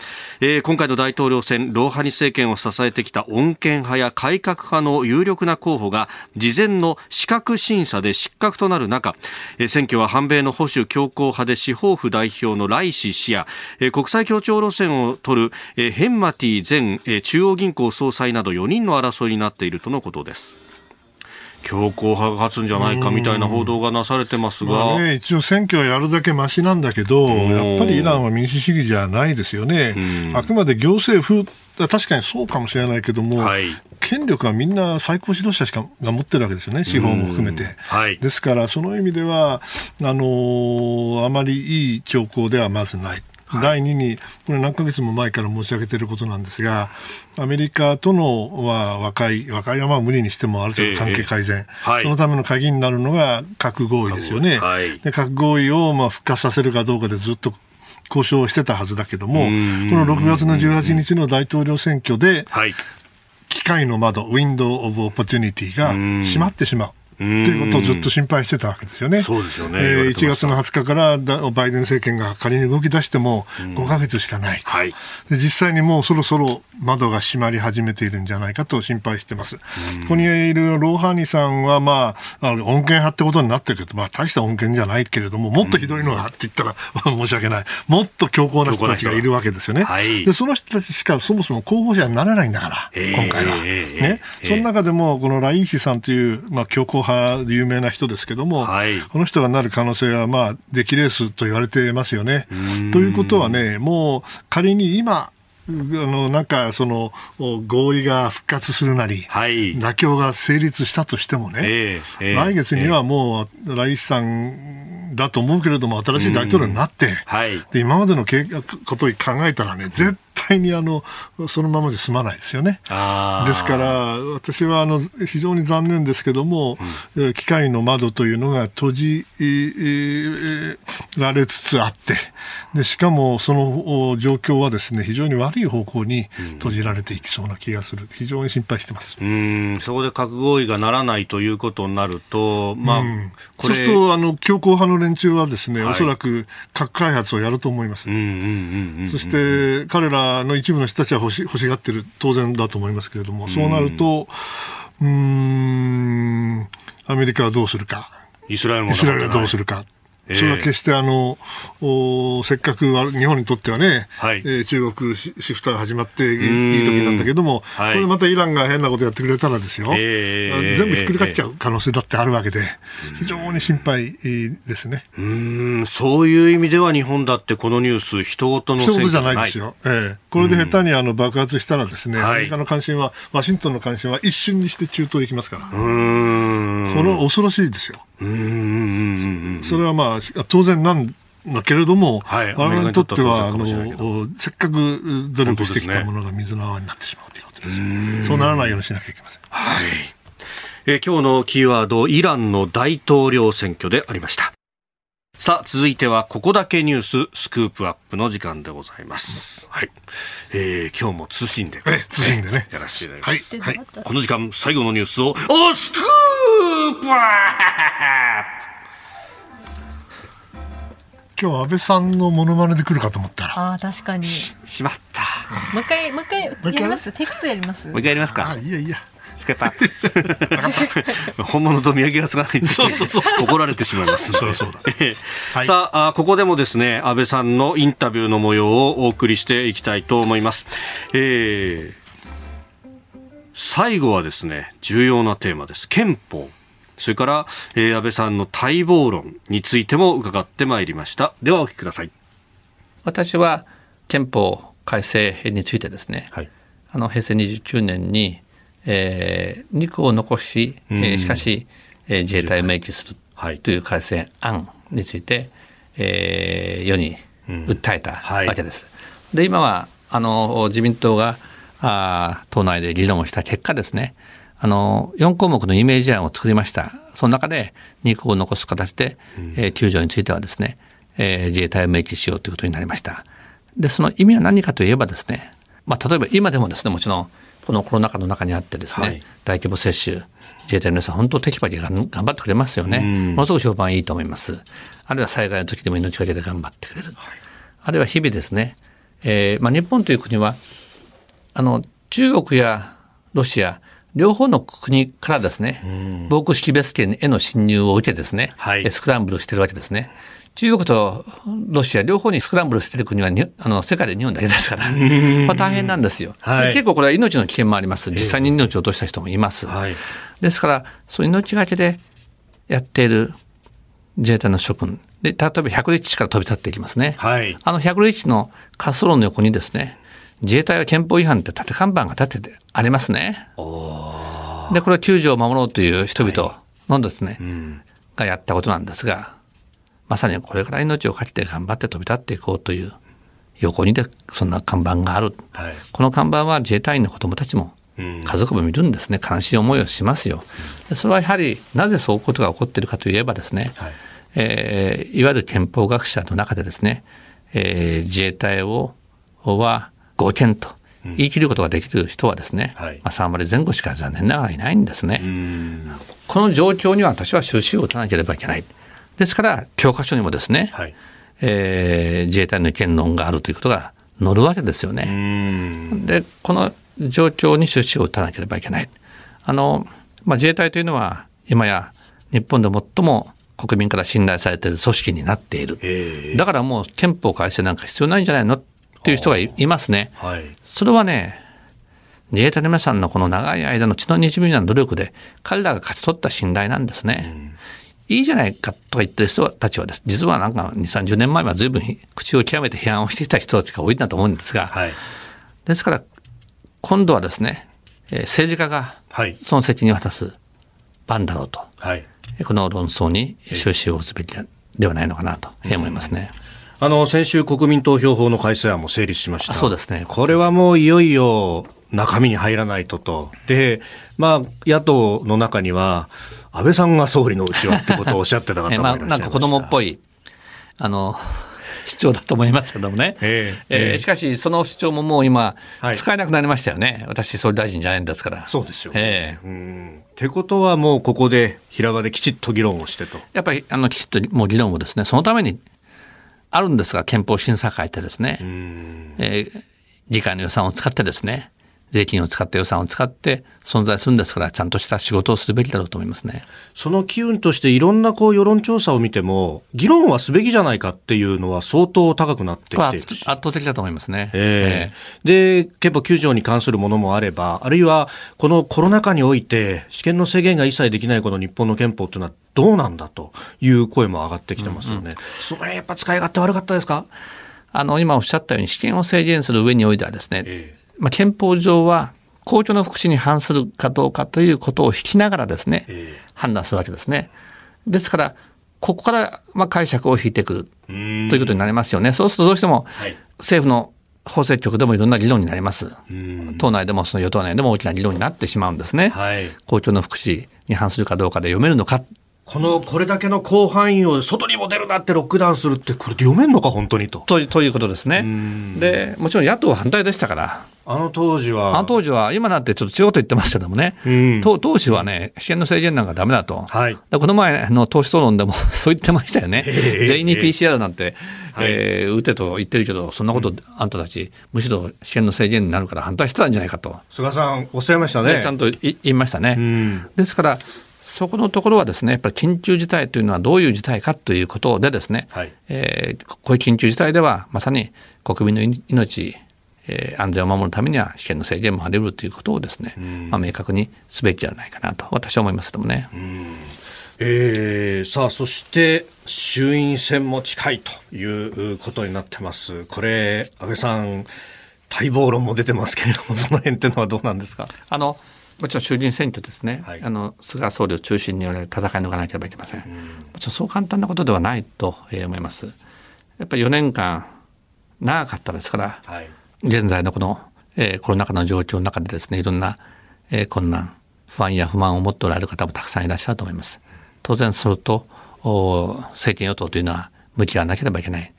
えー、今回の大統領選ローハニ政権を支えてきた穏健派や改革派の有力な候補が事前の資格審査で失格となる中、えー、選挙は反米の保守強硬派で司法府代表のライシ氏や、えー、国際協調路線を取る、えー、ヘンマティ前、えー、中央銀行総裁など4人の争いになっているとのことです。強硬派が勝つんじゃないかみたいな報道がなされてますが、まあね、一応選挙はやるだけましなんだけど、やっぱりイランは民主主義じゃないですよね。あくまで行政府確かにそうかもしれないけども、はい、権力はみんな最高指導者しかが持ってるわけですよね、司法も含めて。はい、ですから、その意味では、あのー、あまりいい兆候ではまずない。はい、第2に、これ何ヶ月も前から申し上げていることなんですが、アメリカとのは和解、和解はまあ無理にしてもある程度関係改善、えーはい、そのための鍵になるのが核合意ですよね。はい、で核合意をまあ復活させるかどうかでずっと交渉してたはずだけども、この6月の18日の大統領選挙で、機会の窓、 window of opportunityが閉まってしまう。ということをずっと心配してたわけですよね。そうですよね。えー、1月の20日からバイデン政権が仮に動き出しても5か月しかない。はい、で実際にもうそろそろ窓が閉まり始めているんじゃないかと心配してます。ここにいるローハニさんは、まあ、あの恩恵派ってことになってるけど、まあ、大した恩恵じゃないけれども、もっとひどいのがって言ったら、申し訳ない。もっと強硬な人たちがいるわけですよね。はい、でその人たちしかそもそも候補者にならないんだから、今回は。ね、その中でも、このラインシさんという、まあ、強硬派で有名な人ですけども、はい、この人がなる可能性は、まあ、出来レースと言われてますよね。ということはね、もう仮に今、あのなんかその合意が復活するなり、はい、妥協が成立したとしてもね、えーえー、来月にはもう来さんだと思うけれども、新しい大統領になって、はい、で今までのことを考えたらね、絶対にあのそのままで済まないですよね。ですから私はあの非常に残念ですけども、うん、機械の窓というのが閉じられつつあってでしかもその状況はですね非常に悪い方向に閉じられていきそうな気がする、非常に心配してます。うん。そこで核合意がならないということになると、まあ、そうするとあの強硬派の連中はですね、はい、おそらく核開発をやると思います。そして彼らの一部の人たちは欲し欲しがってる。当然だと思いますけれども、そうなると、うん、アメリカはどうするか。イスラエルはどうするか。それは決してあの、おせっかく日本にとってはね、はい、えー、中国シフトが始まっていい時なんだけども、はい、これまたイランが変なことやってくれたらですよ、えー、全部ひっくり返っちゃう可能性だってあるわけで、非常に心配ですね。うんそういう意味では日本だってこのニュース、人事の人事じゃないですよ、えー、これで下手にあの爆発したらですね、アメリカの関心は、ワシントンの関心は一瞬にして中東へ行きますから、うんこの恐ろしいですよ。うんそれはまあ当然なんだけれども、はい、我々にとってはあのせっかく努力してきたものが水の泡になってしまうということです。そうならないようにしなきゃいけません。はい。えー、今日のキーワードイランの大統領選挙でありました。さあ、続いては、ここだけニューススクープアップの時間でございます。はい。えー、今日も通信で、え通信でね。やらせていただきます。はい。はい、この時間、最後のニュースを、おスクープアップ今日安倍さんのモノマネで来るかと思ったら。ああ、確かに。しまった。もう一回、もう一回やります？テイク2やります？もう一回やりますか？あいやいや。スケパ本物と見分けがつかないんでそうそうそう怒られてしまいます。そそうだ。はい、さあここでもですね、安倍さんのインタビューの模様をお送りしていきたいと思います。えー、最後はですね、重要なテーマです。憲法。それから、えー、安倍さんの待望論についても伺ってまいりました。ではお聞きください。私は憲法改正についてですね、はい、あの平成29年にえー、肉を残し、えー、しかし、えー、自衛隊を明記するとい。う改正案について、えー、世に訴えたわけです。で今はあの自民党があ党内で議論をした結果ですねあの4項目のイメージ案を作りました。その中で肉を残す形で、えー、救助についてはですね、えー、自衛隊を明記しようということになりました。でその意味は何かといえばですね、まあ、例えば今でもですねもちろんこのコロナ禍の中にあってですね、はい、大規模接種、自衛隊の皆さん、本当、テキパキ頑張ってくれますよね、ものすごく評判いいと思います。あるいは災害の時でも命がけで頑張ってくれる。はい、あるいは日々ですね、えーまあ、日本という国は、あの中国やロシア、両方の国からですね、防空識別圏への侵入を受けですね、はい、スクランブルしてるわけですね。中国とロシア両方にスクランブルしてる国はあの世界で日本だけですから、まあ、大変なんですよ、はい、結構これは命の危険もあります。実際に命を落とした人もいます、はい、ですからそう命がけでやっている自衛隊の諸君。で例えば百里地から飛び立っていきますね、はい、あの百里地の滑走路の横にですね自衛隊は憲法違反って縦看板が立ててありますね。でこれは救助を守ろうという人々のですね、はいうん、がやったことなんですがまさにこれから命を懸けて頑張って飛び立っていこうという横にでそんな看板がある、はい、この看板は自衛隊員の子どもたちも家族も見るんですね。悲しい思いをしますよ。それはやはりなぜそういうことが起こっているかといえばですね、はい。えー、いわゆる憲法学者の中でですね、えー、自衛隊をは合憲と言い切ることができる人はですね、うん、まあ、3割前後しか残念ながらいないんですね。この状況には私は収拾を打たなければいけない。ですから、教科書にもですね、はい、えー、自衛隊の意見論があるということが載るわけですよね。で、この状況に出資を打たなければいけない。あの、まあ、自衛隊というのは、今や日本で最も国民から信頼されている組織になっている。だからもう憲法改正なんか必要ないんじゃないのっていう人がいますね。はい、それはね、自衛隊の皆さんのこの長い間の血の滲みな努力で彼らが勝ち取った信頼なんですね。うんいいじゃないかとか言ってる人たちはです、実はなんか2、30年前は随分口を極めて批判をしていた人たちが多いんだと思うんですが、はい、ですから、今度はですね、政治家がその責任を果たす番だろうと、はい、この論争に終止を打つべきではないのかなと思いますね。あの先週、国民投票法の改正案も成立しました。そうですね。これはもういよいよ中身に入らないとと。で、まあ、野党の中には、安倍さんが総理のうちはってことをおっしゃってた方もいらっしゃいました。なんか子供っぽい、あの、主張だと思いますけどもね。えー、えー、しかし、その主張ももう今、使えなくなりましたよね。はい、私、総理大臣じゃないんですから。そうですよ、ね。えー、うんってことは、もうここで平場できちっと議論をしてと。やっぱり、あの、きちっともう議論をですね、そのためにあるんですが、憲法審査会ってですね、えー、議会の予算を使ってですね、税金を使って予算を使って存在するんですから、ちゃんとした仕事をするべきだろうと思いますね。その機運としていろんなこう世論調査を見ても、議論はすべきじゃないかっていうのは相当高くなってきて圧倒的だと思いますね。えー、えー、で、憲法9条に関するものもあれば、あるいはこのコロナ禍において、試験の制限が一切できないこの日本の憲法っていうのはどうなんだという声も上がってきてますよね。うんうん、それやっぱ使い勝手悪かったですか？あの、今おっしゃったように試験を制限する上においてはですね、えーまあ、憲法上は公共の福祉に反するかどうかということを引きながらですね、判断するわけですね。ですから、ここからまあ解釈を引いてくるということになりますよね。そうするとどうしても政府の法制局でもいろんな議論になります。党内でもその与党内でも大きな議論になってしまうんですね。はい、公共の福祉に反するかどうかで読めるのか。この、これだけの広範囲を外にも出るなってロックダウンするって、これ読めんのか、本当にと。とということですね。で、もちろん野党は反対でしたから。あの当時は。あの当時は、今なんてちょっと違うと言ってますけどもね、うん、当当時はね、試験の制限なんかだめだと、はい、この前の党首討論でも そう言ってましたよね、全員に PCR なんて、えー、打てと言ってるけど、そんなこと、あんたたち、むしろ試験の制限になるから反対してたんじゃないかと。菅さん、おっしゃいましたね。ちゃんと言いましたね。うん、ですから、そこのところはですね、やっぱり緊急事態というのはどういう事態かということでですね、はい、えー、こういう緊急事態ではまさに国民の命、えー、安全を守るためには試験の制限もあり得るということをですね、まあ、明確にすべきじゃないかなと私は思いますけどもね。えー、さあそして衆院選も近いということになってます。これ安倍さん待望論も出てますけれども その辺っていうのはどうなんですか？あのもちろん衆議院選挙ですね、はい、あの菅総理を中心に戦い抜かなければいけません。もちろんそう簡単なことではないと思います。やっぱり4年間長かったですから、はい、現在のこの、えー、コロナ禍の状況の中でですね、いろんな、えー、困難、不安や不満を持っておられる方もたくさんいらっしゃると思います。当然それと、政権与党というのは向き合わなければいけない。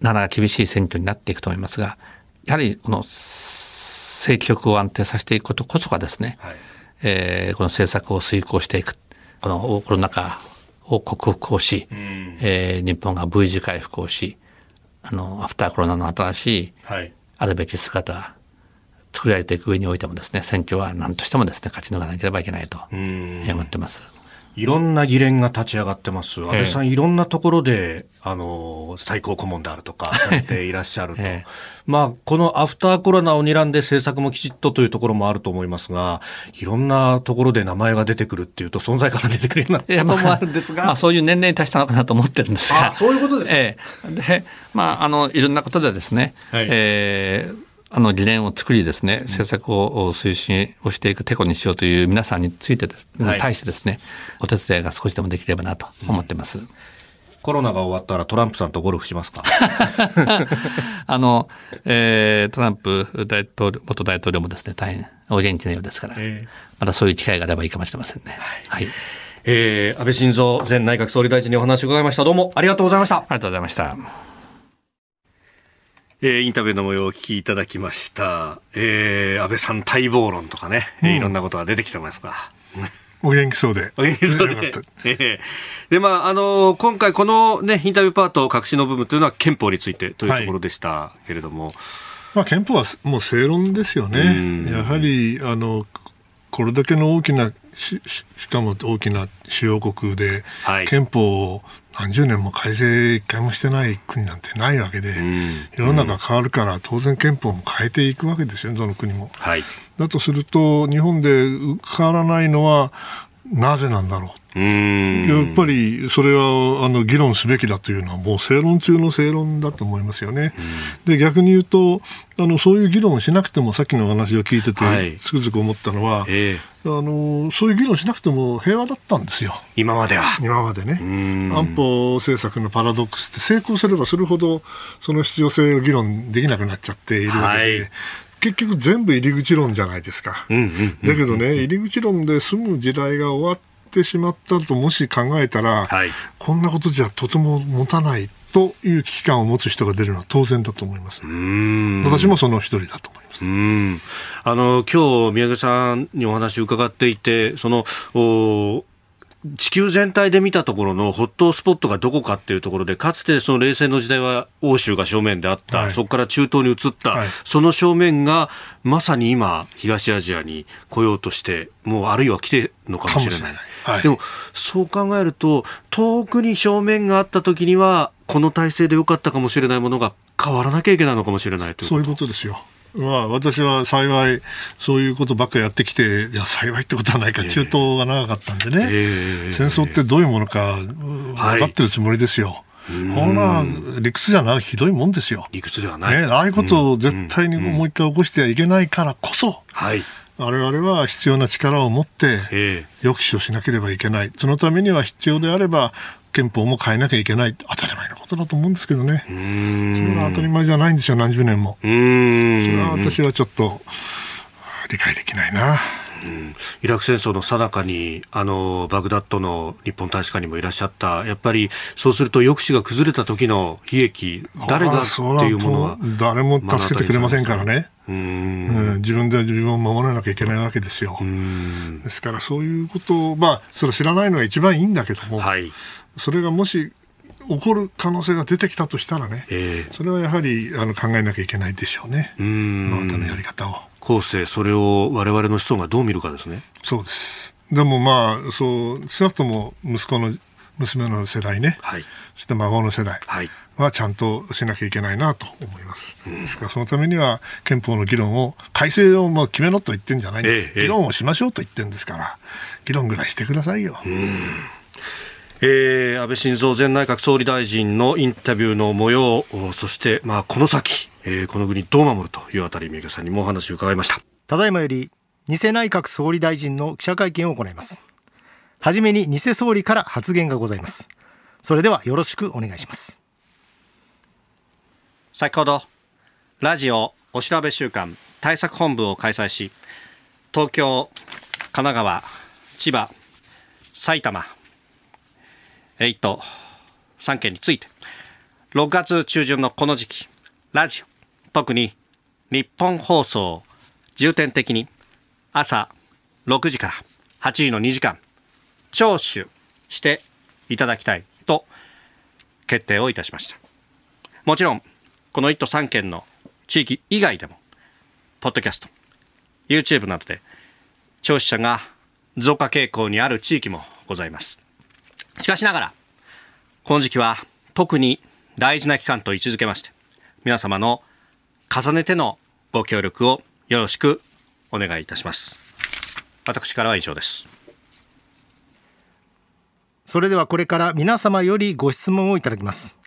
なかなか厳しい選挙になっていくと思いますが、やはりこの政局を安定させていくことこそがですね、はい、えー、この政策を遂行していく。このコロナ禍を克服をし、うん、えー、日本が V 字回復をし、あの、アフターコロナの新しい、あるべき姿、作られていく上においてもですね選挙は何としてもですね勝ち抜かなければいけないと思ってます。いろんな議連が立ち上がってます。安倍さん、いろんなところで、あの、最高顧問であるとか、されていらっしゃると。まあ、このアフターコロナを睨んで政策もきちっとというところもあると思いますが、いろんなところで名前が出てくるっていうと、存在感が出てくるようなこともあるんですが。まあ、そういう年齢に達したのかなと思ってるんですが。そういうことですか。ええ。で、まあ、あの、いろんなことでですね、はい、えーあの理念を作りですね、政策を推進をしていくてこにしようという皆さんについてです、はい、対してですね、お手伝いが少しでもできればなと思ってます。うんコロナが終わったらトランプさんとゴルフしますか？あの、えー、トランプ大統領、元大統領もですね、大変お元気なようですから、えー、またそういう機会があればいいかもしれませんね。はい。はい、えー、安倍晋三前内閣総理大臣にお話を伺いました。どうもありがとうございました。ありがとうございました。えー、インタビューの模様をお聞きいただきました。えー、安倍さん待望論とかね、うん、いろんなことが出てきてますが。お元気そうで。お元気そうで。えー、で、まあ、あのー、今回このね、インタビューパート、隠しの部分というのは憲法についてというところでしたけれども。はい、まあ、憲法はもう正論ですよね。やはり、あの、これだけの大きなししかも大きな主要国で、はい、憲法を何十年も改正一回もしてない国なんてないわけで、うん、世の中変わるから当然憲法も変えていくわけですよね、どの国も。はい、だとすると、日本で変わらないのはなぜなんだろう。やっぱりそれはあの議論すべきだというのはもう正論中の正論だと思いますよね。で逆に言うとあのそういう議論をしなくてもさっきの話を聞いてて、はい、つくづく思ったのは、えー、あのそういう議論しなくても平和だったんですよ。今までは。今までね。安保政策のパラドックスって成功すればするほどその必要性を議論できなくなっちゃっているわけで、はい結局全部入り口論じゃないですか。だけどね、入り口論で済む時代が終わってしまったともし考えたら、はい、こんなことじゃとても持たないという危機感を持つ人が出るのは当然だと思います。私もその一人だと思います。うんあの今日宮家さんにお話を伺っていてそのお地球全体で見たところのホットスポットがどこかっていうところで、かつてその冷戦の時代は欧州が正面であった、はい、そこから中東に移った、はい、その正面がまさに今、東アジアに来ようとして、もうあるいは来てるのかもしれない。はい、でも、そう考えると、遠くに正面があった時には、この体制でよかったかもしれないものが変わらなきゃいけないのかもしれないというそういうことですよ。まあ、私は幸い、そういうことばっかりやってきて、いや、幸いってことはないか、中東が長かったんでね、えー、戦争ってどういうものか分かってるつもりですよ。はいほら、理屈じゃない、ひどいもんですよ。理屈ではない。ね、ああいうことを絶対にもう一回起こしてはいけないからこそ、はい、我々は必要な力を持って、抑止をしなければいけない。そのためには必要であれば、憲法も変えなきゃいけない。当たり前のことだと思うんですけどね。それは当たり前じゃないんですよ何十年も。それは私はちょっと理解できないな。うん、イラク戦争の最中にあのバグダッドの日本大使館にもいらっしゃった。やっぱりそうすると抑止が崩れた時の悲劇誰がっていうものは誰も助けてくれませんからね。うん、自分で自分を守らなきゃいけないわけですよ。ですからそういうことを、まあ、それ知らないのが一番いいんだけども、はい、それがもし起こる可能性が出てきたとしたらね、えー、それはやはりあの考えなきゃいけないでしょうね、今またのやり方を。後世、それを我々の子孫がどう見るかですね。そうです。でもまあ、そう、少なくとも息子の娘の世代ね、はい、そして孫の世代はちゃんとしなきゃいけないなと思います。うん、ですからそのためには憲法の議論を改正をもう決めろと言ってるんじゃないんです、ええ、議論をしましょうと言ってるんですから議論ぐらいしてくださいよ。うんえー、安倍晋三前内閣総理大臣のインタビューの模様そして、まあ、この先、えー、この国どう守るというあたり三池さんにもお話を伺いました。ただいまより偽内閣総理大臣の記者会見を行います。はじめに偽総理から発言がございます。それではよろしくお願いします。先ほどラジオお調べ週間対策本部を開催し東京神奈川千葉埼玉1都3県について。6月中旬のこの時期ラジオ特に日本放送重点的に朝6時から8時の2時間聴取していただきたいと決定をいたしました。もちろんこの1都3県の地域以外でもポッドキャスト YouTube などで聴取者が増加傾向にある地域もございます。しかしながらこの時期は特に大事な期間と位置づけまして皆様の重ねてのご協力をよろしくお願いいたします。私からは以上です。それではこれから皆様よりご質問をいただきます。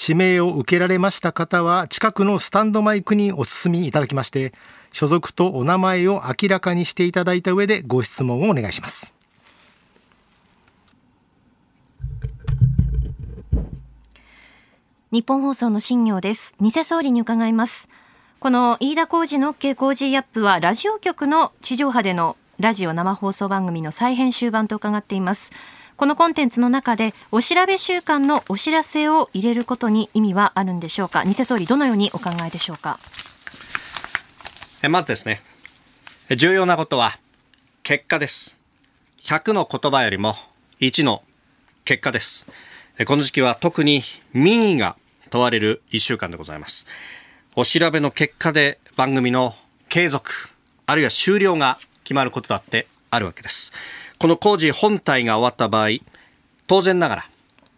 指名を受けられました方は近くのスタンドマイクにお進みいただきまして所属とお名前を明らかにしていただいた上でご質問をお願いします。日本放送の新業です。偽総理に伺います。この飯田浩二の OK 工事アップはラジオ局の地上波でのラジオ生放送番組の再編集版と伺っています。このコンテンツの中でお調べ週間のお知らせを入れることに意味はあるんでしょうか。偽総理どのようにお考えでしょうか。まずですね。重要なことは結果です。100の言葉よりも1の結果です。この時期は特に民意が問われる1週間でございます。お調べの結果で番組の継続あるいは終了が決まることだってあるわけです。この工事本体が終わった場合当然ながら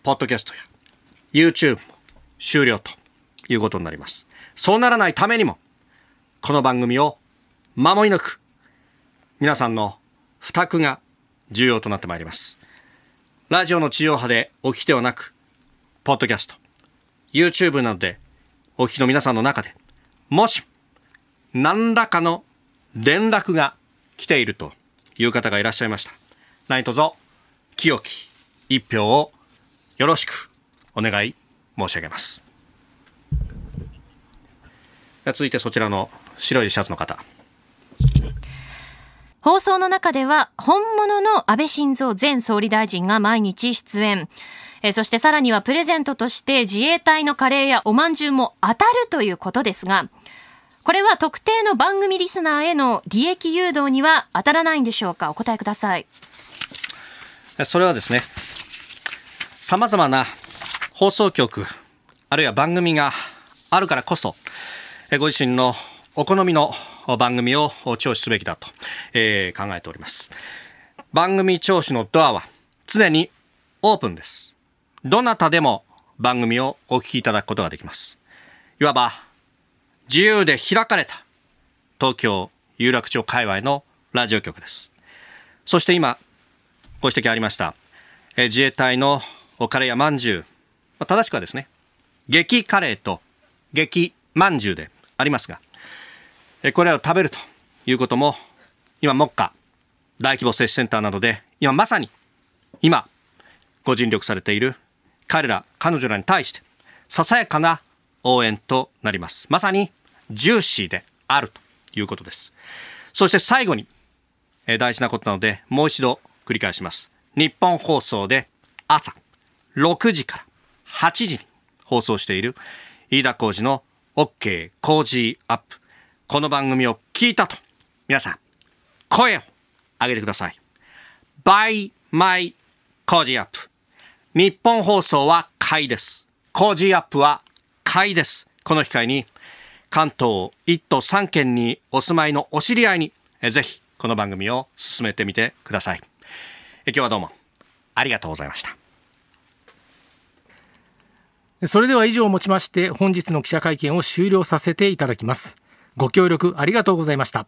ポッドキャストや YouTube も終了ということになります。そうならないためにもこの番組を守り抜く皆さんの負託が重要となってまいります。ラジオの地上波でおきではなく、ポッドキャスト、YouTube などでお聞きの皆さんの中で、もし、何らかの連絡が来ているという方がいらっしゃいました。何卒、清き一票をよろしくお願い申し上げます。続いてそちらの白いシャツの方。放送の中では本物の安倍晋三前総理大臣が毎日出演。えそしてさらにはプレゼントとして自衛隊のカレーやおまんじゅうも当たるということですが、これは特定の番組リスナーへの利益誘導には当たらないんでしょうか？お答えください。それはですね、様々な放送局、あるいは番組があるからこそ、ご自身のお好みの番組を聴取すべきだと、え、考えております。番組聴取のドアは常にオープンです。どなたでも番組をお聞きいただくことができます。いわば自由で開かれた東京有楽町界隈のラジオ局です。そして今ご指摘ありました、え自衛隊のカレーやまんじゅう、正しくはですね、激カレーと激まんじゅうでありますが、これらを食べるということも、今、目下、大規模接種センターなどで、今まさに、今、ご尽力されている彼ら、彼女らに対して、ささやかな応援となります。まさに、ジューシーであるということです。そして最後に、大事なことなので、もう一度繰り返します。日本放送で朝6時から8時に放送している飯田浩二の OK 工事アップこの番組を聞いたと、皆さん、声を上げてください。by my 工事アップ。日本放送は買いです。工事アップは買いです。この機会に、関東1都3県にお住まいのお知り合いに、ぜひこの番組を進めてみてください。今日はどうもありがとうございました。それでは以上をもちまして本日の記者会見を終了させていただきます。ご協力ありがとうございました。